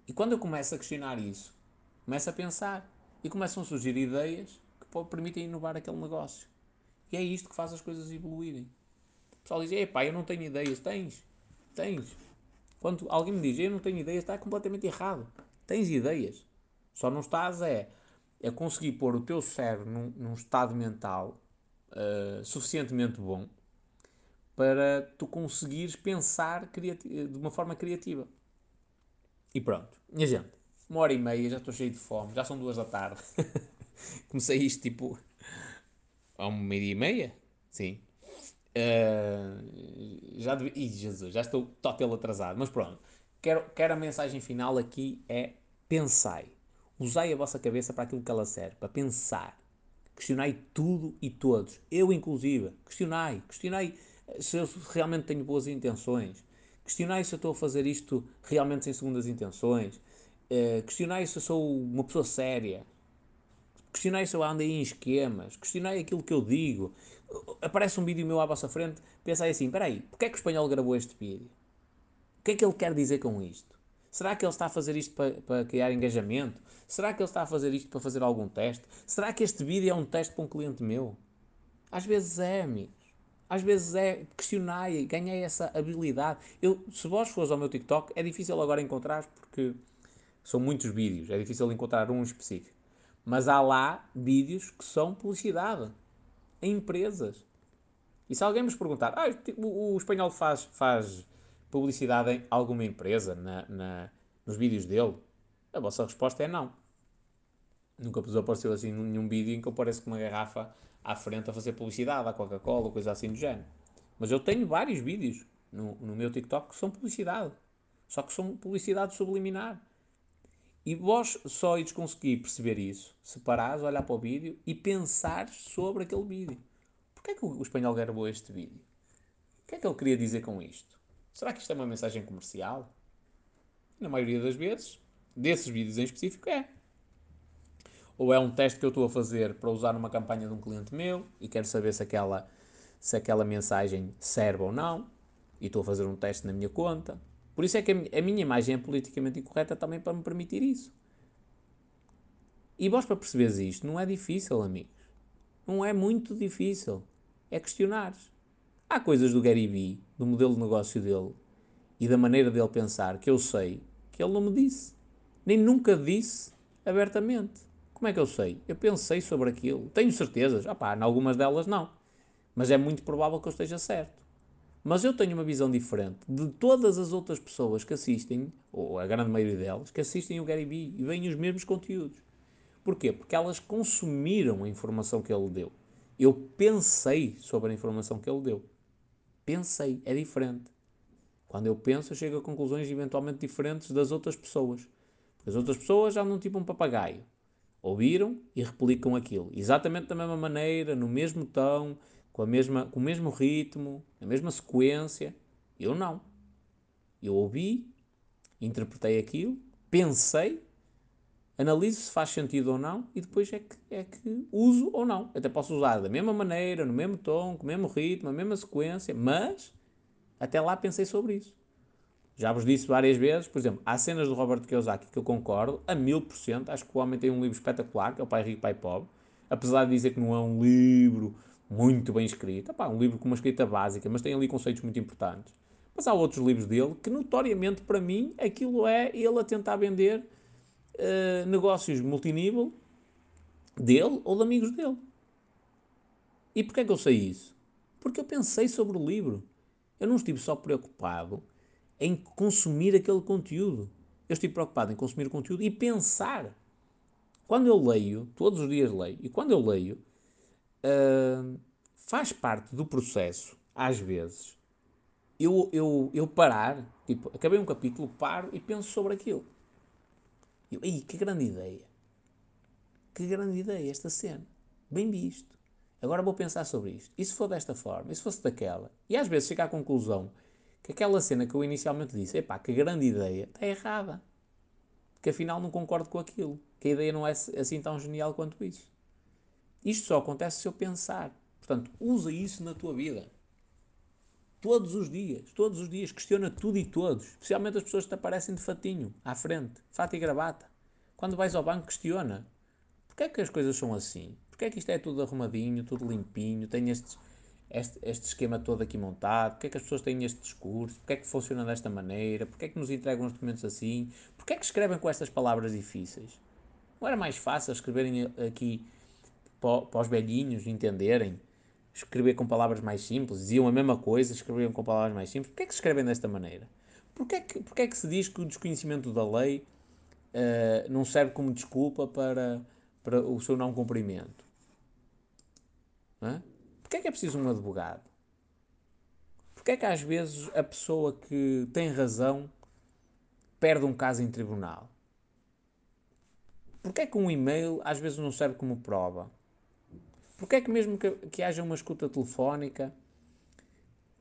E quando eu começo a questionar isso, começo a pensar e começam a surgir ideias que permitem inovar aquele negócio. E é isto que faz as coisas evoluírem. O pessoal diz: Epá, eu não tenho ideias. Tens, tens. Quando alguém me diz: Eu não tenho ideias, está completamente errado. Tens ideias. Só não estás é, é conseguir pôr o teu cérebro num, num estado mental uh, suficientemente bom para tu conseguires pensar de uma forma criativa. E pronto, minha gente, uma hora e meia, já estou cheio de fome, já são duas da tarde. (laughs) Comecei isto tipo a uma meia e meia? Sim. Uh, já devi... Ih, Jesus, já estou total atrasado. Mas pronto, quero, quero a mensagem final aqui é pensai. Usai a vossa cabeça para aquilo que ela serve, para pensar. Questionai tudo e todos. Eu, inclusive. Questionai. Questionai se eu realmente tenho boas intenções. Questionai se eu estou a fazer isto realmente sem segundas intenções. Uh, questionai se eu sou uma pessoa séria. Questionai se eu ando em esquemas. Questionai aquilo que eu digo. Aparece um vídeo meu à vossa frente. Pensai assim: espera aí, porquê é que o espanhol gravou este vídeo? O que é que ele quer dizer com isto? Será que ele está a fazer isto para, para criar engajamento? Será que ele está a fazer isto para fazer algum teste? Será que este vídeo é um teste para um cliente meu? Às vezes é, amigos. Às vezes é, questionai, ganhei essa habilidade. Eu, se vós fores ao meu TikTok, é difícil agora encontrar porque são muitos vídeos, é difícil encontrar um específico. Mas há lá vídeos que são publicidade em empresas. E se alguém nos perguntar, ah, o, o espanhol faz, faz publicidade em alguma empresa na, na, nos vídeos dele? A vossa resposta é não. Nunca vos apareceu assim nenhum vídeo em que eu com uma garrafa à frente a fazer publicidade à Coca-Cola, coisa assim do género. Mas eu tenho vários vídeos no, no meu TikTok que são publicidade. Só que são publicidade subliminar. E vós só ides conseguir perceber isso se parares, olhar para o vídeo e pensar sobre aquele vídeo. Porquê é que o, espanhol gravou este vídeo? O que é que ele queria dizer com isto? Será que isto é uma mensagem comercial? Na maioria das vezes, desses vídeos em específico, é ou é um teste que eu estou a fazer para usar numa campanha de um cliente meu e quero saber se aquela, se aquela mensagem serve ou não, e estou a fazer um teste na minha conta. Por isso é que a, minha imagem é politicamente incorreta também para me permitir isso. E vós para perceberes isto não é difícil, amigos. Não é muito difícil. É questionar. Há coisas do Gary Vee, do modelo de negócio dele e da maneira dele pensar que eu sei que ele não me disse. Nem nunca disse abertamente. Como é que eu sei? Eu pensei sobre aquilo. Tenho certezas? Ah pá, em algumas delas não. Mas é muito provável que eu esteja certo. Mas eu tenho uma visão diferente de todas as outras pessoas que assistem, ou a grande maioria delas, que assistem o Gary Vee e veem os mesmos conteúdos. Porquê? Porque elas consumiram a informação que ele deu. Eu pensei sobre a informação que ele deu. Pensei, é diferente. Quando eu penso, eu chego a conclusões eventualmente diferentes das outras pessoas. Porque as outras pessoas já não tipo um papagaio ouviram e replicam aquilo. Exatamente da mesma maneira, no mesmo tom, com, a mesma, com o mesmo ritmo, na mesma sequência. Eu não. Eu ouvi, interpretei aquilo, pensei, analiso se faz sentido ou não e depois é que, é que uso ou não. Até posso usar da mesma maneira, no mesmo tom, com o mesmo ritmo, a mesma sequência, mas até lá pensei sobre isso. Já vos disse várias vezes, por exemplo, há cenas do Robert Kiyosaki que eu concordo a mil por cento. Acho que o homem tem um livro espetacular, que é o Pai Rico, Pai Pobre. Apesar de dizer que não é um livro muito bem escrito, Epá, um livro com uma escrita básica, mas tem ali conceitos muito importantes. Mas há outros livros dele que, notoriamente, para mim, aquilo é ele a tentar vender uh, negócios multinível dele ou de amigos dele. E porquê é que eu sei isso? Porque eu pensei sobre o livro. Eu não estive só preocupado em consumir aquele conteúdo. Eu estive preocupado em consumir o conteúdo e pensar. Quando eu leio, todos os dias leio, e quando eu leio, uh, faz parte do processo, às vezes, eu, eu, eu parar, tipo, acabei um capítulo, paro e penso sobre aquilo. Eu, Ih, que grande ideia. Que grande ideia esta cena. Bem visto. Agora vou pensar sobre isto. E se for desta forma? E se fosse daquela? E às vezes chego à conclusão que aquela cena que eu inicialmente disse, epá, que grande ideia, está errada. Que afinal não concordo com aquilo. Que a ideia não é assim tão genial quanto isso. Isto só acontece se eu pensar. Portanto, usa isso na tua vida. Todos os dias, todos os dias, questiona tudo e todos. Especialmente as pessoas que te aparecem de fatinho, à frente, fato e gravata. Quando vais ao banco, questiona. Porquê é que as coisas são assim? Porquê é que isto é tudo arrumadinho, tudo limpinho, tem estes, este, este esquema todo aqui montado? Porquê é que as pessoas têm este discurso? Porquê é que funciona desta maneira? Porquê é que nos entregam os documentos assim? Porquê é que escrevem com estas palavras difíceis? Não era mais fácil escreverem aqui para, os velhinhos entenderem? Escrever com palavras mais simples? Diziam a mesma coisa, escreviam com palavras mais simples? Porquê é que se escrevem desta maneira? Porquê é que, porquê é que se diz que o desconhecimento da lei uh, não serve como desculpa para, para o seu não cumprimento? Não Porquê é que é preciso um advogado? Porquê é que às vezes a pessoa que tem razão perde um caso em tribunal? Porquê é que um e-mail às vezes não serve como prova? Porquê é que mesmo que, que haja uma escuta telefónica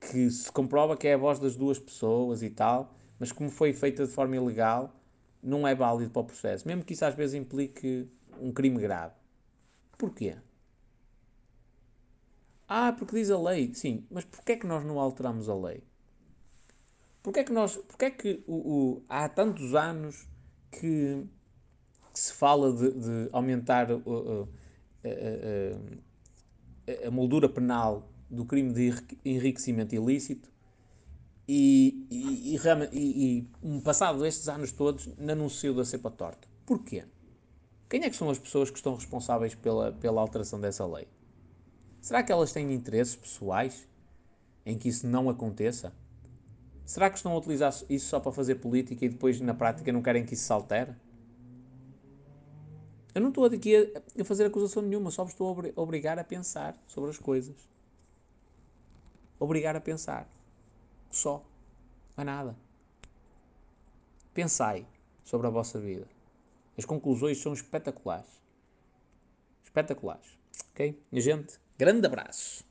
que se comprova que é a voz das duas pessoas e tal, mas como foi feita de forma ilegal, não é válido para o processo, mesmo que isso às vezes implique um crime grave. Porquê? Ah, porque diz a lei. Sim, mas porquê é que nós não alteramos a lei? Porquê é que nós, porquê é que o, o há tantos anos que, que se fala de, de aumentar uh, uh, uh, a moldura penal do crime de enriquecimento ilícito e, e, e, e, passado estes anos todos, não saiu da cepa torta. Porquê? Quem é que são as pessoas que estão responsáveis pela, pela alteração dessa lei? Será que elas têm interesses pessoais em que isso não aconteça? Será que estão a utilizar isso só para fazer política e depois na prática não querem que isso se altere? Eu não estou aqui a, a fazer acusação nenhuma, só vos estou a obrigar a pensar sobre as coisas. Obrigar a pensar. Só. É nada. Pensai sobre a vossa vida. As conclusões são espetaculares. Espetaculares. Ok? Minha gente, grande abraço.